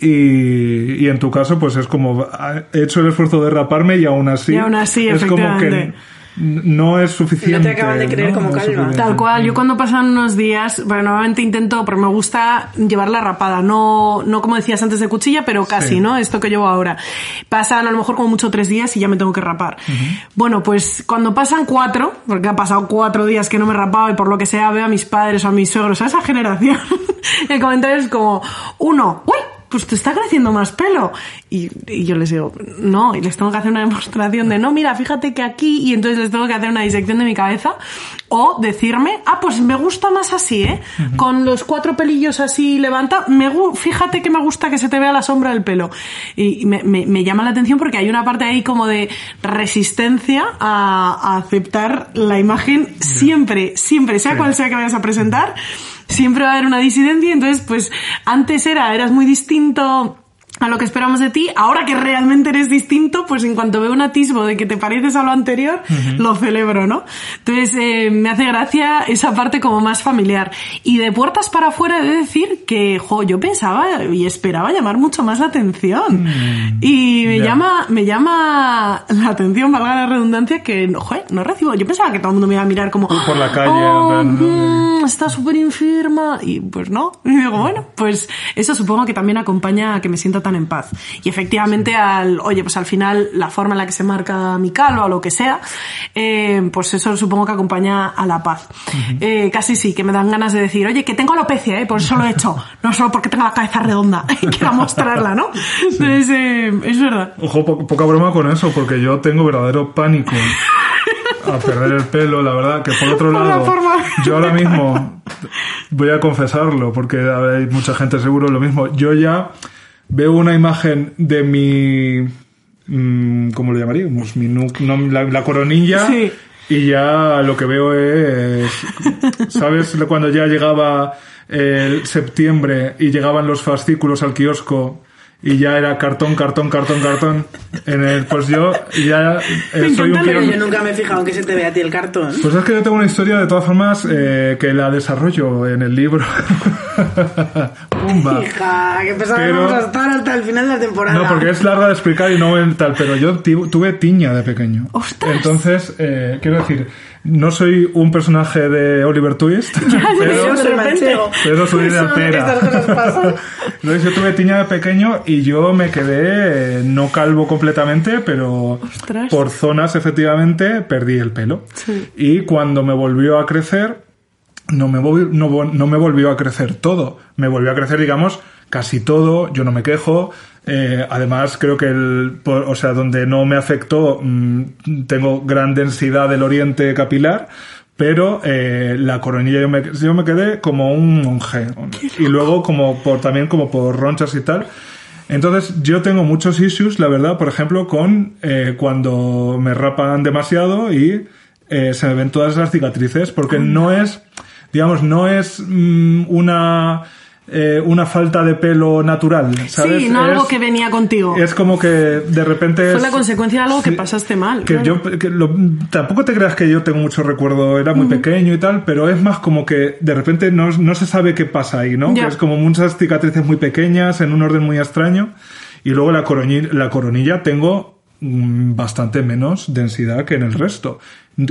Y, y en tu caso, pues es como he hecho el esfuerzo de raparme y aún así, Y aún así, es como que. No es suficiente. No te acaban de creer como No suficiente. Tal cual, yo cuando pasan unos días, bueno, normalmente intento, porque me gusta llevarla rapada, no, no como decías antes de cuchilla, pero casi, Sí. ¿no? Esto que llevo ahora. Pasan a lo mejor como mucho tres días y ya me tengo que rapar. Bueno, pues cuando pasan cuatro, porque ha pasado cuatro días que no me he rapado y por lo que sea veo a mis padres o a mis suegros, a esa generación, [laughs] el comentario es como, uno, ¡uy! Pues te está creciendo más pelo. Y, y yo les digo, no, y les tengo que hacer una demostración de, no, mira, fíjate que aquí, y entonces les tengo que hacer una disección de mi cabeza, o decirme, ah, pues me gusta más así, ¿eh? Con los cuatro pelillos así levanta, me, gu- fíjate que me gusta que se te vea la sombra del pelo. Y y me, me- me llama la atención porque hay una parte ahí como de resistencia a, a aceptar la imagen siempre, siempre, sea Sí. cual sea que vayas a presentar, siempre va a haber una disidencia. Entonces, pues antes era, eras muy distinto a lo que esperamos de ti. Ahora que realmente eres distinto, pues en cuanto veo un atisbo de que te pareces a lo anterior, lo celebro, ¿no? Entonces, eh, me hace gracia esa parte como más familiar. Y de puertas para afuera he de decir que, jo, yo pensaba y esperaba llamar mucho más la atención. Y me llama, me llama la atención, valga la redundancia, que, joder, no recibo. Yo pensaba que todo el mundo me iba a mirar como, Por la calle, "Oh, ¿no? mm, está súper enferma. Y pues no. Y digo, bueno, pues eso supongo que también acompaña a que me sienta tan en paz. Y efectivamente al, oye, pues al final la forma en la que se marca mi calva o lo que sea, eh, pues eso supongo que acompaña a la paz. Eh, casi sí, que me dan ganas de decir, oye, que tengo alopecia, eh, por eso lo he hecho. No solo porque tengo la cabeza redonda, y [laughs] quiero mostrarla, ¿no? Entonces, eh, es verdad. Ojo, po- poca broma con eso, porque yo tengo verdadero pánico a perder el pelo, la verdad, que por otro Por la lado, forma. yo ahora mismo voy a confesarlo, porque hay mucha gente seguro lo mismo. Yo ya veo una imagen de mi, mm, ¿cómo lo llamaríamos? Mi nu- no, la, la coronilla. Sí. Y ya lo que veo es, ¿sabes? Cuando ya llegaba el septiembre y llegaban los fascículos al kiosco y ya era cartón, cartón, cartón, cartón. En el, pues yo ya eh, Me soy un Pero yo nunca me he fijado que se te vea a ti el cartón. Pues es que yo tengo una historia de todas formas eh, que la desarrollo en el libro. [laughs] Pumba. Hija, que pesado Pero- vamos a estar hasta el final de la temporada. No, porque es larga de explicar y no en tal, pero yo tuve tiña de pequeño. ¡Ostras! Entonces, eh, quiero decir, no soy un personaje de Oliver Twist, [laughs] ya, pero, manchego. pero soy de altera. Entonces yo tuve tiña de pequeño y yo me quedé eh, no calvo completamente, pero Ostras. por zonas efectivamente perdí el pelo. Y cuando me volvió a crecer, no me, vol- no, no me volvió a crecer todo. Me volvió a crecer, digamos, casi todo. Yo no me quejo. Eh, además, creo que el, por- o sea, donde no me afectó, mm, tengo gran densidad del oriente capilar. Pero eh, la coronilla yo me, yo me quedé como un monje. Y luego como por, también como por ronchas y tal. Entonces yo tengo muchos issues, la verdad, por ejemplo, con eh, cuando me rapan demasiado y eh, se me ven todas esas cicatrices, porque no es, digamos, no es mm, una eh, una falta de pelo natural, ¿sabes? Sí, no Es- algo que venía contigo. es como que de repente... Fue es- la consecuencia de algo que pasaste mal. Que claro. yo, que lo- tampoco te creas que yo tengo mucho recuerdo, era muy pequeño y tal, pero es más como que de repente no, no se sabe qué pasa ahí, ¿no? Ya. Que es como muchas cicatrices muy pequeñas, en un orden muy extraño. Y luego la, coroñi- la coronilla tengo bastante menos densidad que en el resto.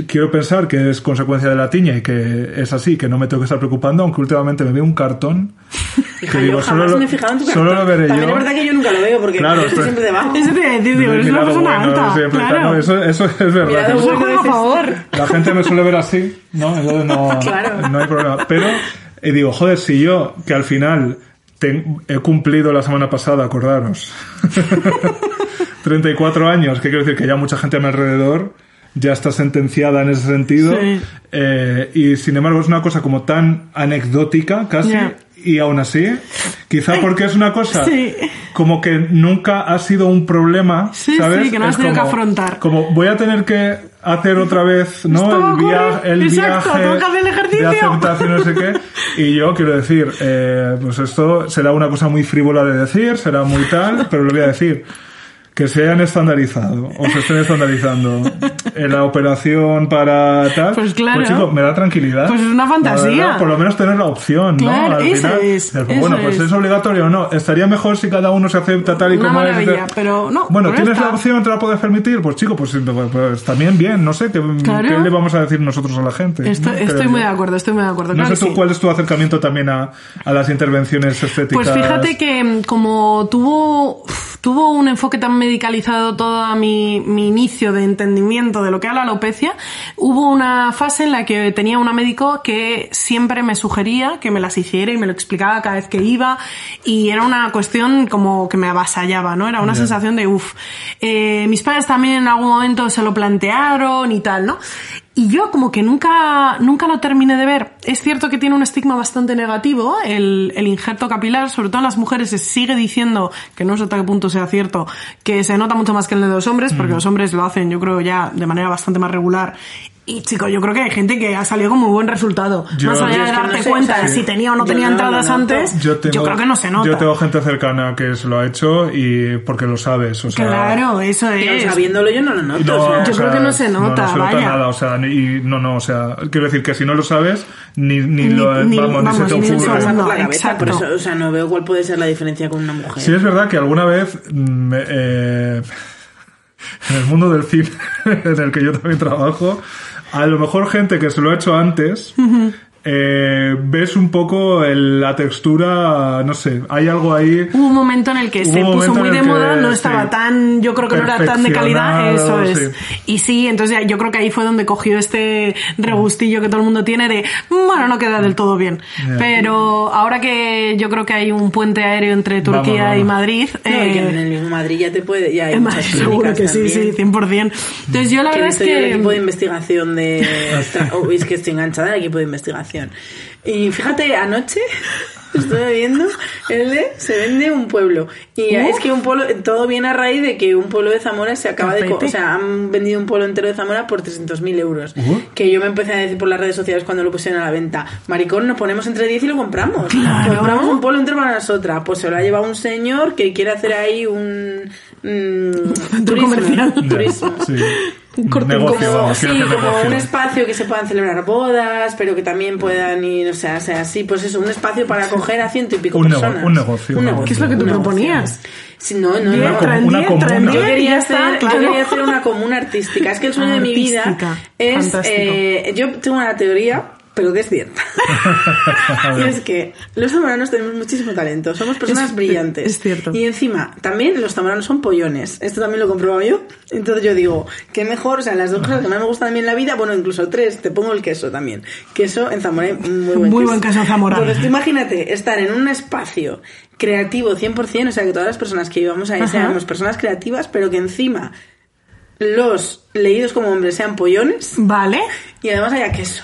Quiero pensar que es consecuencia de la tiña y que es así, que no me tengo que estar preocupando, aunque últimamente me veo un cartón. [laughs] Que digo, solo, tu solo lo veré También yo. es verdad que yo nunca lo veo porque Claro, estoy siempre debajo. Eso te decir, digo, eres una persona bueno, alta. siempre claro. no, eso, eso es verdad. Eso-. Por favor. la gente me suele ver así, ¿no? Entonces no, [laughs] Claro. no hay problema. Pero y digo, joder, si yo, que al final ten- he cumplido la semana pasada, acordaros, [laughs] 34 años, que quiero decir que ya mucha gente a mi alrededor ya está sentenciada en ese sentido. Sí. Eh, y sin embargo es una cosa como tan anecdótica casi. Ya. Y aún así, quizá porque es una cosa Sí. como que nunca ha sido un problema, Sí, ¿sabes? sí, que no has tenido que como- afrontar. Como voy a tener que hacer otra vez, [laughs] ¿no? El, via- el Exacto, viaje tengo que hacer el ejercicio. de aceptación, no sé qué. [laughs] Y yo quiero decir, eh, pues esto será una cosa muy frívola de decir, será muy tal, pero lo voy a decir. Que se hayan estandarizado o se estén estandarizando [laughs] en la operación para tal. Pues claro. chico, me da tranquilidad. Pues es una fantasía. Verdad, por lo menos tener la opción, Claro, ¿no? Al eso final. es, Pues eso bueno, pues es. es obligatorio o no. Estaría mejor si cada uno se acepta tal y Una como es. pero no, Bueno, tienes la opción, te la puedes permitir. Pues chico, pues, pues, pues también bien, no sé, ¿qué, Claro. qué le vamos a decir nosotros a la gente? Estoy, ¿no? estoy Creo muy de acuerdo, estoy muy de acuerdo. No sé tú sí. cuál es tu acercamiento también a, a las intervenciones estéticas. Pues fíjate que mm, como tuvo tuvo un enfoque tan medicalizado todo mi, mi inicio de entendimiento de lo que era la alopecia, hubo una fase en la que tenía una médico que siempre me sugería que me las hiciera y me lo explicaba cada vez que iba y era una cuestión como que me avasallaba, ¿no? Era una sensación de uff. Eh, mis padres también en algún momento se lo plantearon y tal, ¿no? Y yo como que nunca, nunca lo terminé de ver. Es cierto que tiene un estigma bastante negativo el, el injerto capilar, sobre todo en las mujeres se sigue diciendo, que no sé hasta qué punto sea cierto, que se nota mucho más que el de los hombres, porque los hombres lo hacen yo creo ya de manera bastante más regular. Y chicos, yo creo que hay gente que ha salido con muy buen resultado. Yo- más allá Yo de darte no sé, cuenta de si tenía o no yo tenía no entradas antes, yo, creo que no se nota. Yo tengo gente cercana que se lo ha hecho y porque lo sabes, o sea... Claro, eso es. sabiéndolo yo no lo noto. y no, o sea, Yo creo que no se nota, no, se nota vaya. nada, o sea, ni- y no, no, o sea, quiero decir que si no lo sabes, ni, ni, Ni- lo, ni- vamos, ni se vamos, te ocurre. la cabeza, por eso, o sea, no veo cuál puede ser la diferencia con una mujer. Sí es verdad que alguna vez mm, eh, [laughs] en el mundo del cine [laughs] en el que yo también trabajo, a lo mejor gente que se lo ha hecho antes, eh, ves un poco el- la textura, no sé, hay algo ahí. Hubo un momento en el que se puso muy de moda, que, no estaba sí, tan, yo creo que no era tan de calidad, eso es. sí. Y sí, entonces ya- yo creo que ahí fue donde cogió este regustillo que todo el mundo tiene de, "Mm, bueno, no queda del todo bien. Ya. Pero ahora que yo creo que hay un puente aéreo entre Vamos, Turquía y vamos. Madrid, No, y que eh, en el mismo Madrid ya te puede, ya hay en muchas Madrid seguro que sí, también. sí, 100%. Entonces yo la que verdad es yo el equipo de que... investigación de... [laughs] es que estoy enganchada al equipo de investigación. Y fíjate, anoche estuve viendo el de Se vende un pueblo. Y Uh. es que un pueblo, todo viene a raíz de que un pueblo de Zamora se acaba de... O sea, han vendido un pueblo entero de Zamora por 300.000 euros. Uh. Que yo me empecé a decir por las redes sociales cuando lo pusieron a la venta. Maricón, nos ponemos entre 10 y lo compramos. Claro. Compramos un pueblo entero para nosotras. Pues se lo ha llevado un señor que quiere hacer ahí un... mm, turismo, comercial. Turismo. sí. Un corte negocio, Como, vamos, sí, como negocio. un espacio que se puedan celebrar bodas, pero que también puedan ir, o sea, sea, sí, pues eso, un espacio para acoger a ciento y pico Un nego- personas. un negocio, un negocio. ¿Qué es lo que tú proponías? Sí, no, no, no. una comuna. Yo quería, hacer, yo quería hacer una comuna artística. Es que el sueño de mi vida es. Eh, yo tengo una teoría, pero que es cierta. [laughs] y es que los zamoranos tenemos muchísimo talento. Somos personas Es- brillantes. es cierto. Y encima, también los zamoranos son pollones. Esto también lo he comprobado yo. Entonces yo digo, qué mejor, o sea, las dos cosas que más me gustan a mí en la vida, bueno, incluso tres, te pongo el queso también. Queso en Zamora, muy buen Muy queso. buen queso zamorano. Entonces tú imagínate estar en un espacio creativo 100%, o sea, que todas las personas que íbamos ahí seamos personas creativas, pero que encima los leídos como hombres sean pollones Vale, y además haya queso.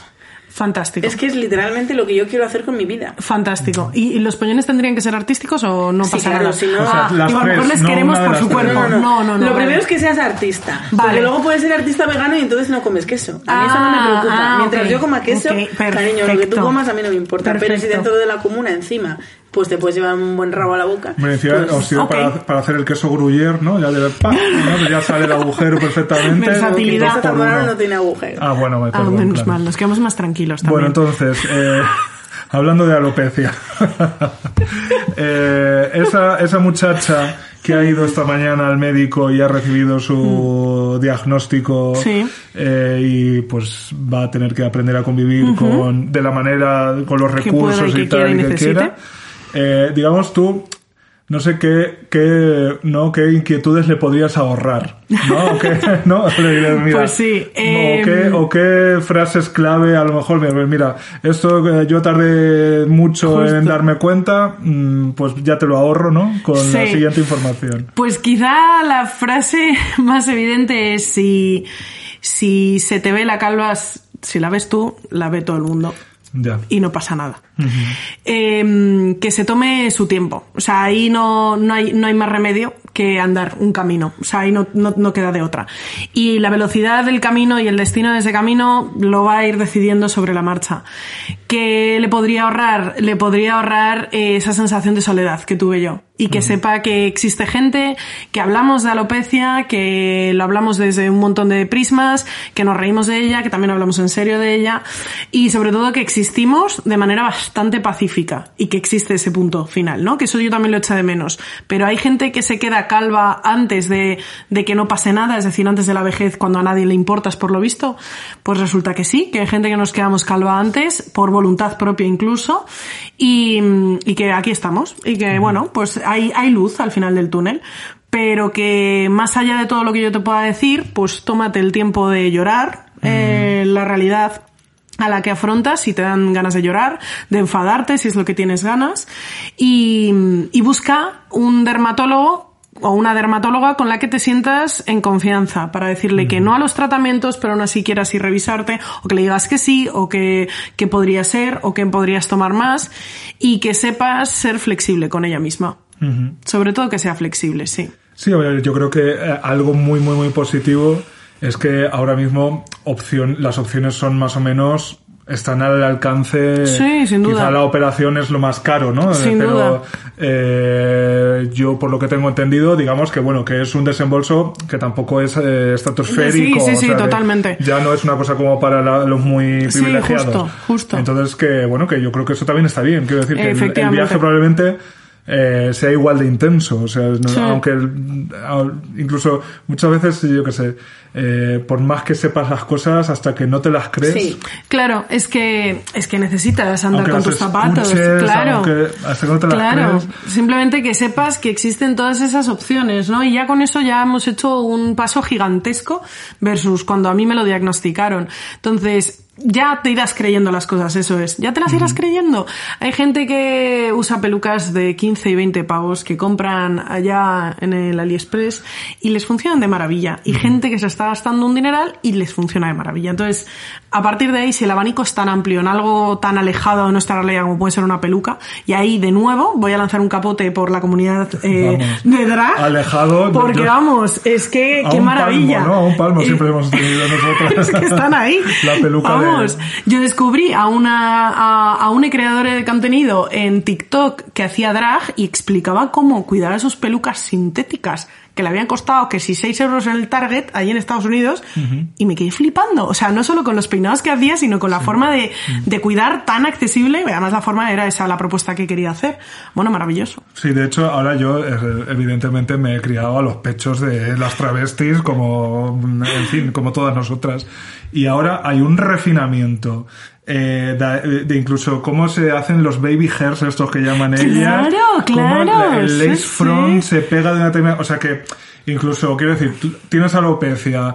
Fantástico. Es que es literalmente lo que yo quiero hacer con mi vida. Fantástico. ¿Y y los pollones tendrían que ser artísticos o no Sí, pasa claro, nada? si no- O sea, Ah, las digo, a lo mejor les no queremos por su cuerpo. No, no, no, no. Lo vale. primero es que seas artista. Vale. Porque luego puedes ser artista vegano y entonces no comes queso. A mí eso no me Ah, preocupa. ah, Mientras yo coma queso, cariño, lo que tú perfecto. comas a mí no me importa. Pero si Perfecto. dentro de la comuna encima, pues te puedes llevar un buen rabo a la boca. Me decía, pues- os sirve ok. para, para hacer el queso gruyère, ¿no? Ya, de, ¡pa! ¿no? ya sale el agujero perfectamente. Versatilidad. uno. no tiene agujero. Ah, bueno, me Ah, perdón, menos claro. mal, nos quedamos más tranquilos también. Bueno, entonces, eh, [laughs] hablando de alopecia, [laughs] eh, esa, esa muchacha que ha ido esta mañana al médico y ha recibido su diagnóstico Mm. Sí. eh, y pues va a tener que aprender a convivir con de la manera, con los Que pueda recursos y que y tal quiera y y que necesite. quiera. Eh, digamos tú, no sé qué, qué, no, qué inquietudes le podrías ahorrar, ¿no? ¿O qué, [laughs] ¿no? Mira, Pues sí, o, qué, em, o qué frases clave, a lo mejor, mira, mira, esto eh, yo tardé mucho Justo. en darme cuenta, mm, pues ya te lo ahorro, ¿no? Con la siguiente información. Pues quizá la frase [laughs] más evidente es si, si se te ve la calva, si la ves tú, la ve todo el mundo. Y no pasa nada. Eh, que se tome su tiempo. O sea, ahí no, no, hay, no hay más remedio que andar un camino. O sea, ahí no, no, no queda de otra. Y la velocidad del camino y el destino de ese camino lo va a ir decidiendo sobre la marcha. ¿Qué le podría ahorrar? Le podría ahorrar eh, esa sensación de soledad que tuve yo. Y que sepa que existe gente, que hablamos de alopecia, que lo hablamos desde un montón de prismas, que nos reímos de ella, que también hablamos en serio de ella. Y sobre todo que existimos de manera bastante pacífica y que existe ese punto final, ¿no? Que eso yo también lo echa de menos. Pero hay gente que se queda calva antes de, de que no pase nada, es decir, antes de la vejez, cuando a nadie le importas por lo visto. Pues resulta que sí, que hay gente que nos quedamos calva antes, por voluntad propia incluso, y, y que aquí estamos. Y que, bueno, pues hay, hay luz al final del túnel. pero que más allá de todo lo que yo te pueda decir, pues tómate el tiempo de llorar eh, la realidad a la que afrontas si te dan ganas de llorar, de enfadarte si es lo que tienes ganas y, y busca un dermatólogo o una dermatóloga con la que te sientas en confianza para decirle que no a los tratamientos, pero aún así quieras ir revisarte, o que le digas que sí, o que, que podría ser, o que podrías tomar más, y que sepas ser flexible con ella misma. Sobre todo que sea flexible, sí. Sí, a ver, yo creo que eh, algo muy, muy, muy positivo es que ahora mismo opción, las opciones son más o menos están al alcance. Sí, sin duda. Quizá la operación es lo más caro, ¿no? Sin Pero duda. eh, yo, por lo que tengo entendido, digamos que bueno, que es un desembolso que tampoco es eh, estratosférico. Sí, sí, o sí, sea, totalmente. Ya no es una cosa como para la- los muy Sí, privilegiados. justo, justo. Entonces, que bueno, que yo creo que eso también está bien. Quiero decir que el- viaje probablemente eh, sea igual de intenso. O sea, no- Sí. aunque el- incluso muchas veces, yo qué sé, eh, por más que sepas las cosas, hasta que no te las crees. Sí. Claro, es que, es que necesitas andar Aunque con las tus zapatos, escuches, claro. aunque hasta que no te las claro, crees. simplemente que sepas que existen todas esas opciones, ¿no? Y ya con eso ya hemos hecho un paso gigantesco versus cuando a mí me lo diagnosticaron. Entonces, ya te irás creyendo las cosas, eso es. Ya te las irás creyendo. Hay gente que usa pelucas de 15 y 20 pavos que compran allá en el AliExpress y les funcionan de maravilla. Y gente que se está gastando un dineral y les funciona de maravilla. Entonces, a partir de ahí, si el abanico es tan amplio en algo tan alejado de nuestra realidad como puede ser una peluca, y ahí de nuevo voy a lanzar un capote por la comunidad eh, de drag. Alejado, Porque yo- vamos, es que A qué un maravilla. palmo, ¿no? A un palmo siempre hemos tenido nosotros. [laughs] es que están ahí. La peluca de- Vamos, yo descubrí a una a, a una creadora de contenido en TikTok que hacía drag y explicaba cómo cuidar a sus pelucas sintéticas que le habían costado que si 6 euros en el Target ahí en Estados Unidos y me quedé flipando. O sea, no solo con los peinados que hacía, sino con la forma de, de cuidar tan accesible. Además, la forma era esa la propuesta que quería hacer. Bueno, maravilloso. Sí, de hecho, ahora yo eh, evidentemente me he criado a los pechos de las travestis, como, en fin, como todas nosotras. Y ahora hay un refinamiento eh, de, de incluso cómo se hacen los baby hairs, estos que llaman ellas. Claro, cómo claro, el lace sí, front sí. se pega de una. O sea que, incluso, quiero decir, tienes alopecia,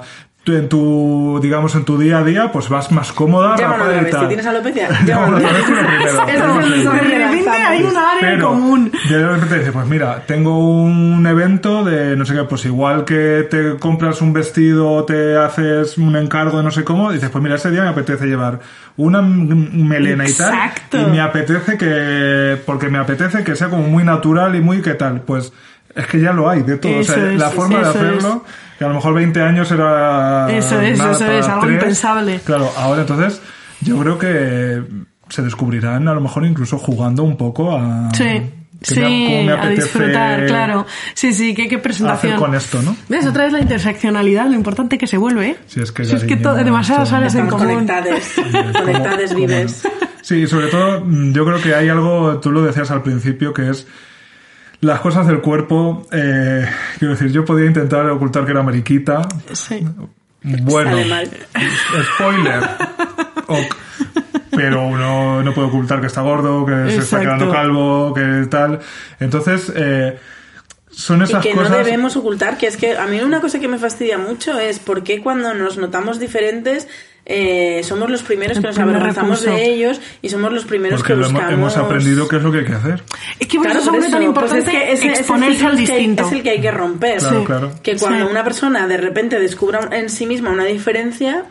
en tu, digamos, en tu día a día, pues vas más cómoda, Llámalo rapada otra vez. tal. Si tienes alopecia, Llámalo otra vez, primero. [laughs] De repente hay un área en común. de repente dices, pues mira, tengo un evento de no sé qué, pues igual que te compras un vestido o te haces un encargo de no sé cómo, dices, pues mira, ese día me apetece llevar una melena Exacto. y tal, y me apetece que, porque me apetece que sea como muy natural y muy qué tal, pues es que ya lo hay de todo, o sea, es, la forma de hacerlo, que a lo mejor 20 años era... Eso es, nada, eso para es, algo tres. impensable. Claro, ahora entonces yo creo que se descubrirán a lo mejor incluso jugando un poco a... Sí. que Sí, me- cómo me a disfrutar, claro. Sí, sí, qué, qué presentación. hacer con esto, ¿no? ¿Ves? Otra vez la interseccionalidad, lo importante que se vuelve, ¿eh? Si es que, Si es que demasiadas áreas en común. conectades. [laughs] ¿Cómo- Conectades vives. Sí, sobre todo mm, yo creo que hay algo, tú lo decías al principio, que es las cosas del cuerpo. Eh, quiero decir, yo podía intentar ocultar que era mariquita. Sí. Bueno, Sale mal. spoiler. [laughs] Ok. Pero uno no puede ocultar que está gordo, que se está quedando calvo, que tal. Entonces, eh, son Y esas que cosas. no debemos ocultar, que es que a mí una cosa que me fastidia mucho es por qué cuando nos notamos diferentes eh, somos los primeros El que nos primer avergonzamos recurso. de ellos y somos los primeros Porque que buscamos... hemos aprendido qué es lo que hay que hacer. Es que por Claro, eso por es tan eso, pues importante es que ese- exponerse al que distinto. es el que hay que romper. Claro, Sí. claro. Que cuando Sí. una persona de repente descubra en sí misma una diferencia,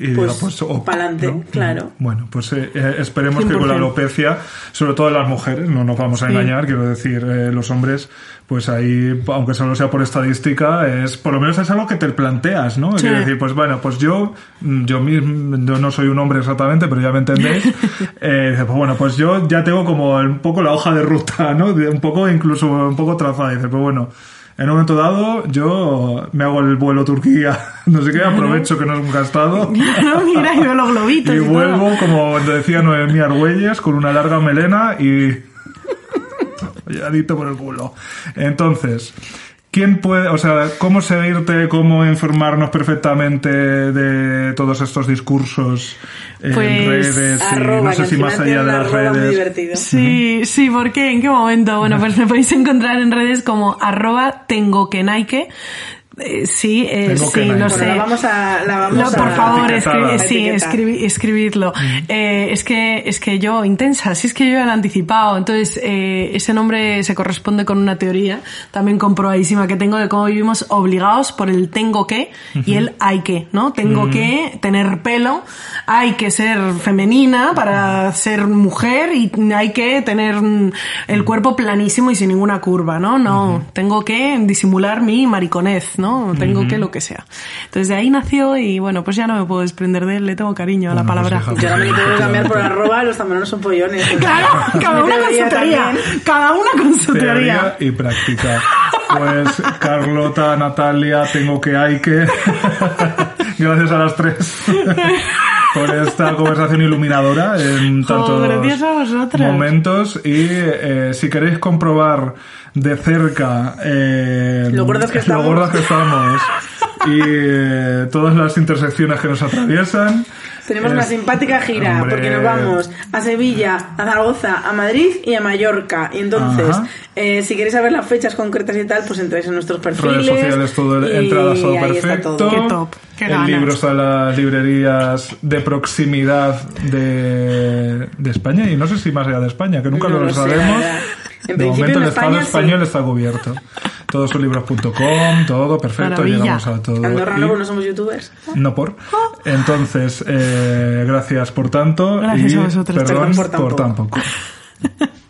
Y pues, pues, oh, pa'lante, ¿no? claro. Bueno, pues eh, eh, esperemos que con la 100%. alopecia, sobre todo en las mujeres, no nos vamos a Sí. engañar, quiero decir, eh, los hombres, pues ahí, aunque solo sea por estadística, es por lo menos es algo que te planteas, ¿no? Sí. Quiero decir, pues bueno, pues yo, mm, yo mismo, yo no soy un hombre exactamente, pero ya me entendéis. [laughs] Eh, dice, pues bueno, pues yo ya tengo como un poco la hoja de ruta, ¿no? Un poco, incluso un poco trazada. Dice, pues bueno. En un momento dado, yo me hago el vuelo Turquía, [laughs] no sé qué, aprovecho que no es un gastado. [laughs] Mira, y veo los globitos. [laughs] Y y todo. vuelvo, como decía Noemí Argüelles, con una larga melena y... Lladito por el culo. Entonces, ¿Quién puede, o sea, cómo seguirte, cómo informarnos perfectamente de todos estos discursos en Pues, redes? y Arroba, no sé si más allá de las redes. Sí, sí, ¿por qué? ¿En qué momento? Bueno, [laughs] pues me podéis encontrar en redes como arroba tengo que Nike. Eh, sí, eh, sí, Bueno, sé. la vamos a... La vamos No, a por favor, etiquetada. escribi- sí, Etiquetar. escribi- escribidlo. Eh, es que es que yo intensa, sí es que yo ya lo he anticipado. Entonces eh, ese nombre se corresponde con una teoría también comprobadísima que tengo de cómo vivimos obligados por el tengo que y el hay que, ¿no? Tengo que tener pelo, hay que ser femenina para ser mujer y hay que tener mm, el cuerpo planísimo y sin ninguna curva, ¿no? No, tengo que disimular mi mariconez, ¿no? Tengo que lo que sea. Entonces de ahí nació y bueno, pues ya no me puedo desprender de él, le tengo cariño a la Bueno, pues palabra. hija, Yo ahora me tengo que cambiar por arroba, los tamaranos son pollones. [laughs] Claro, cada una con su teoría. Cada una con su Teoría teoría. y práctica. Pues Carlota, Natalia, tengo que hay que. [laughs] Gracias a las tres [laughs] por esta conversación iluminadora en tantos vosotras. momentos. Y eh, si queréis comprobar de cerca eh, Lo gordas que estamos. lo gordas que estamos y eh, todas las intersecciones que nos atraviesan. Tenemos una es- simpática gira, Hombre. porque nos vamos a Sevilla, a Zaragoza, a Madrid y a Mallorca. Y entonces, eh, si queréis saber las fechas concretas y tal, pues entráis en nuestros perfiles. redes sociales, todo y entradas, todo ahí está perfecto. todo. Qué top, qué el ganas. libro está en las librerías de proximidad de, de España y no sé si más allá de España, que nunca No lo, lo sé, sabemos. En de principio momento en el Estado España, sí. español está cubierto. Todos son libros.com, todo perfecto, Maravilla. llegamos a todo. Andorra Y- no, porque no somos youtubers. no por. Entonces, eh, gracias por tanto Gracias y a vosotros. perdón Perdón por por tan tan poco. [laughs]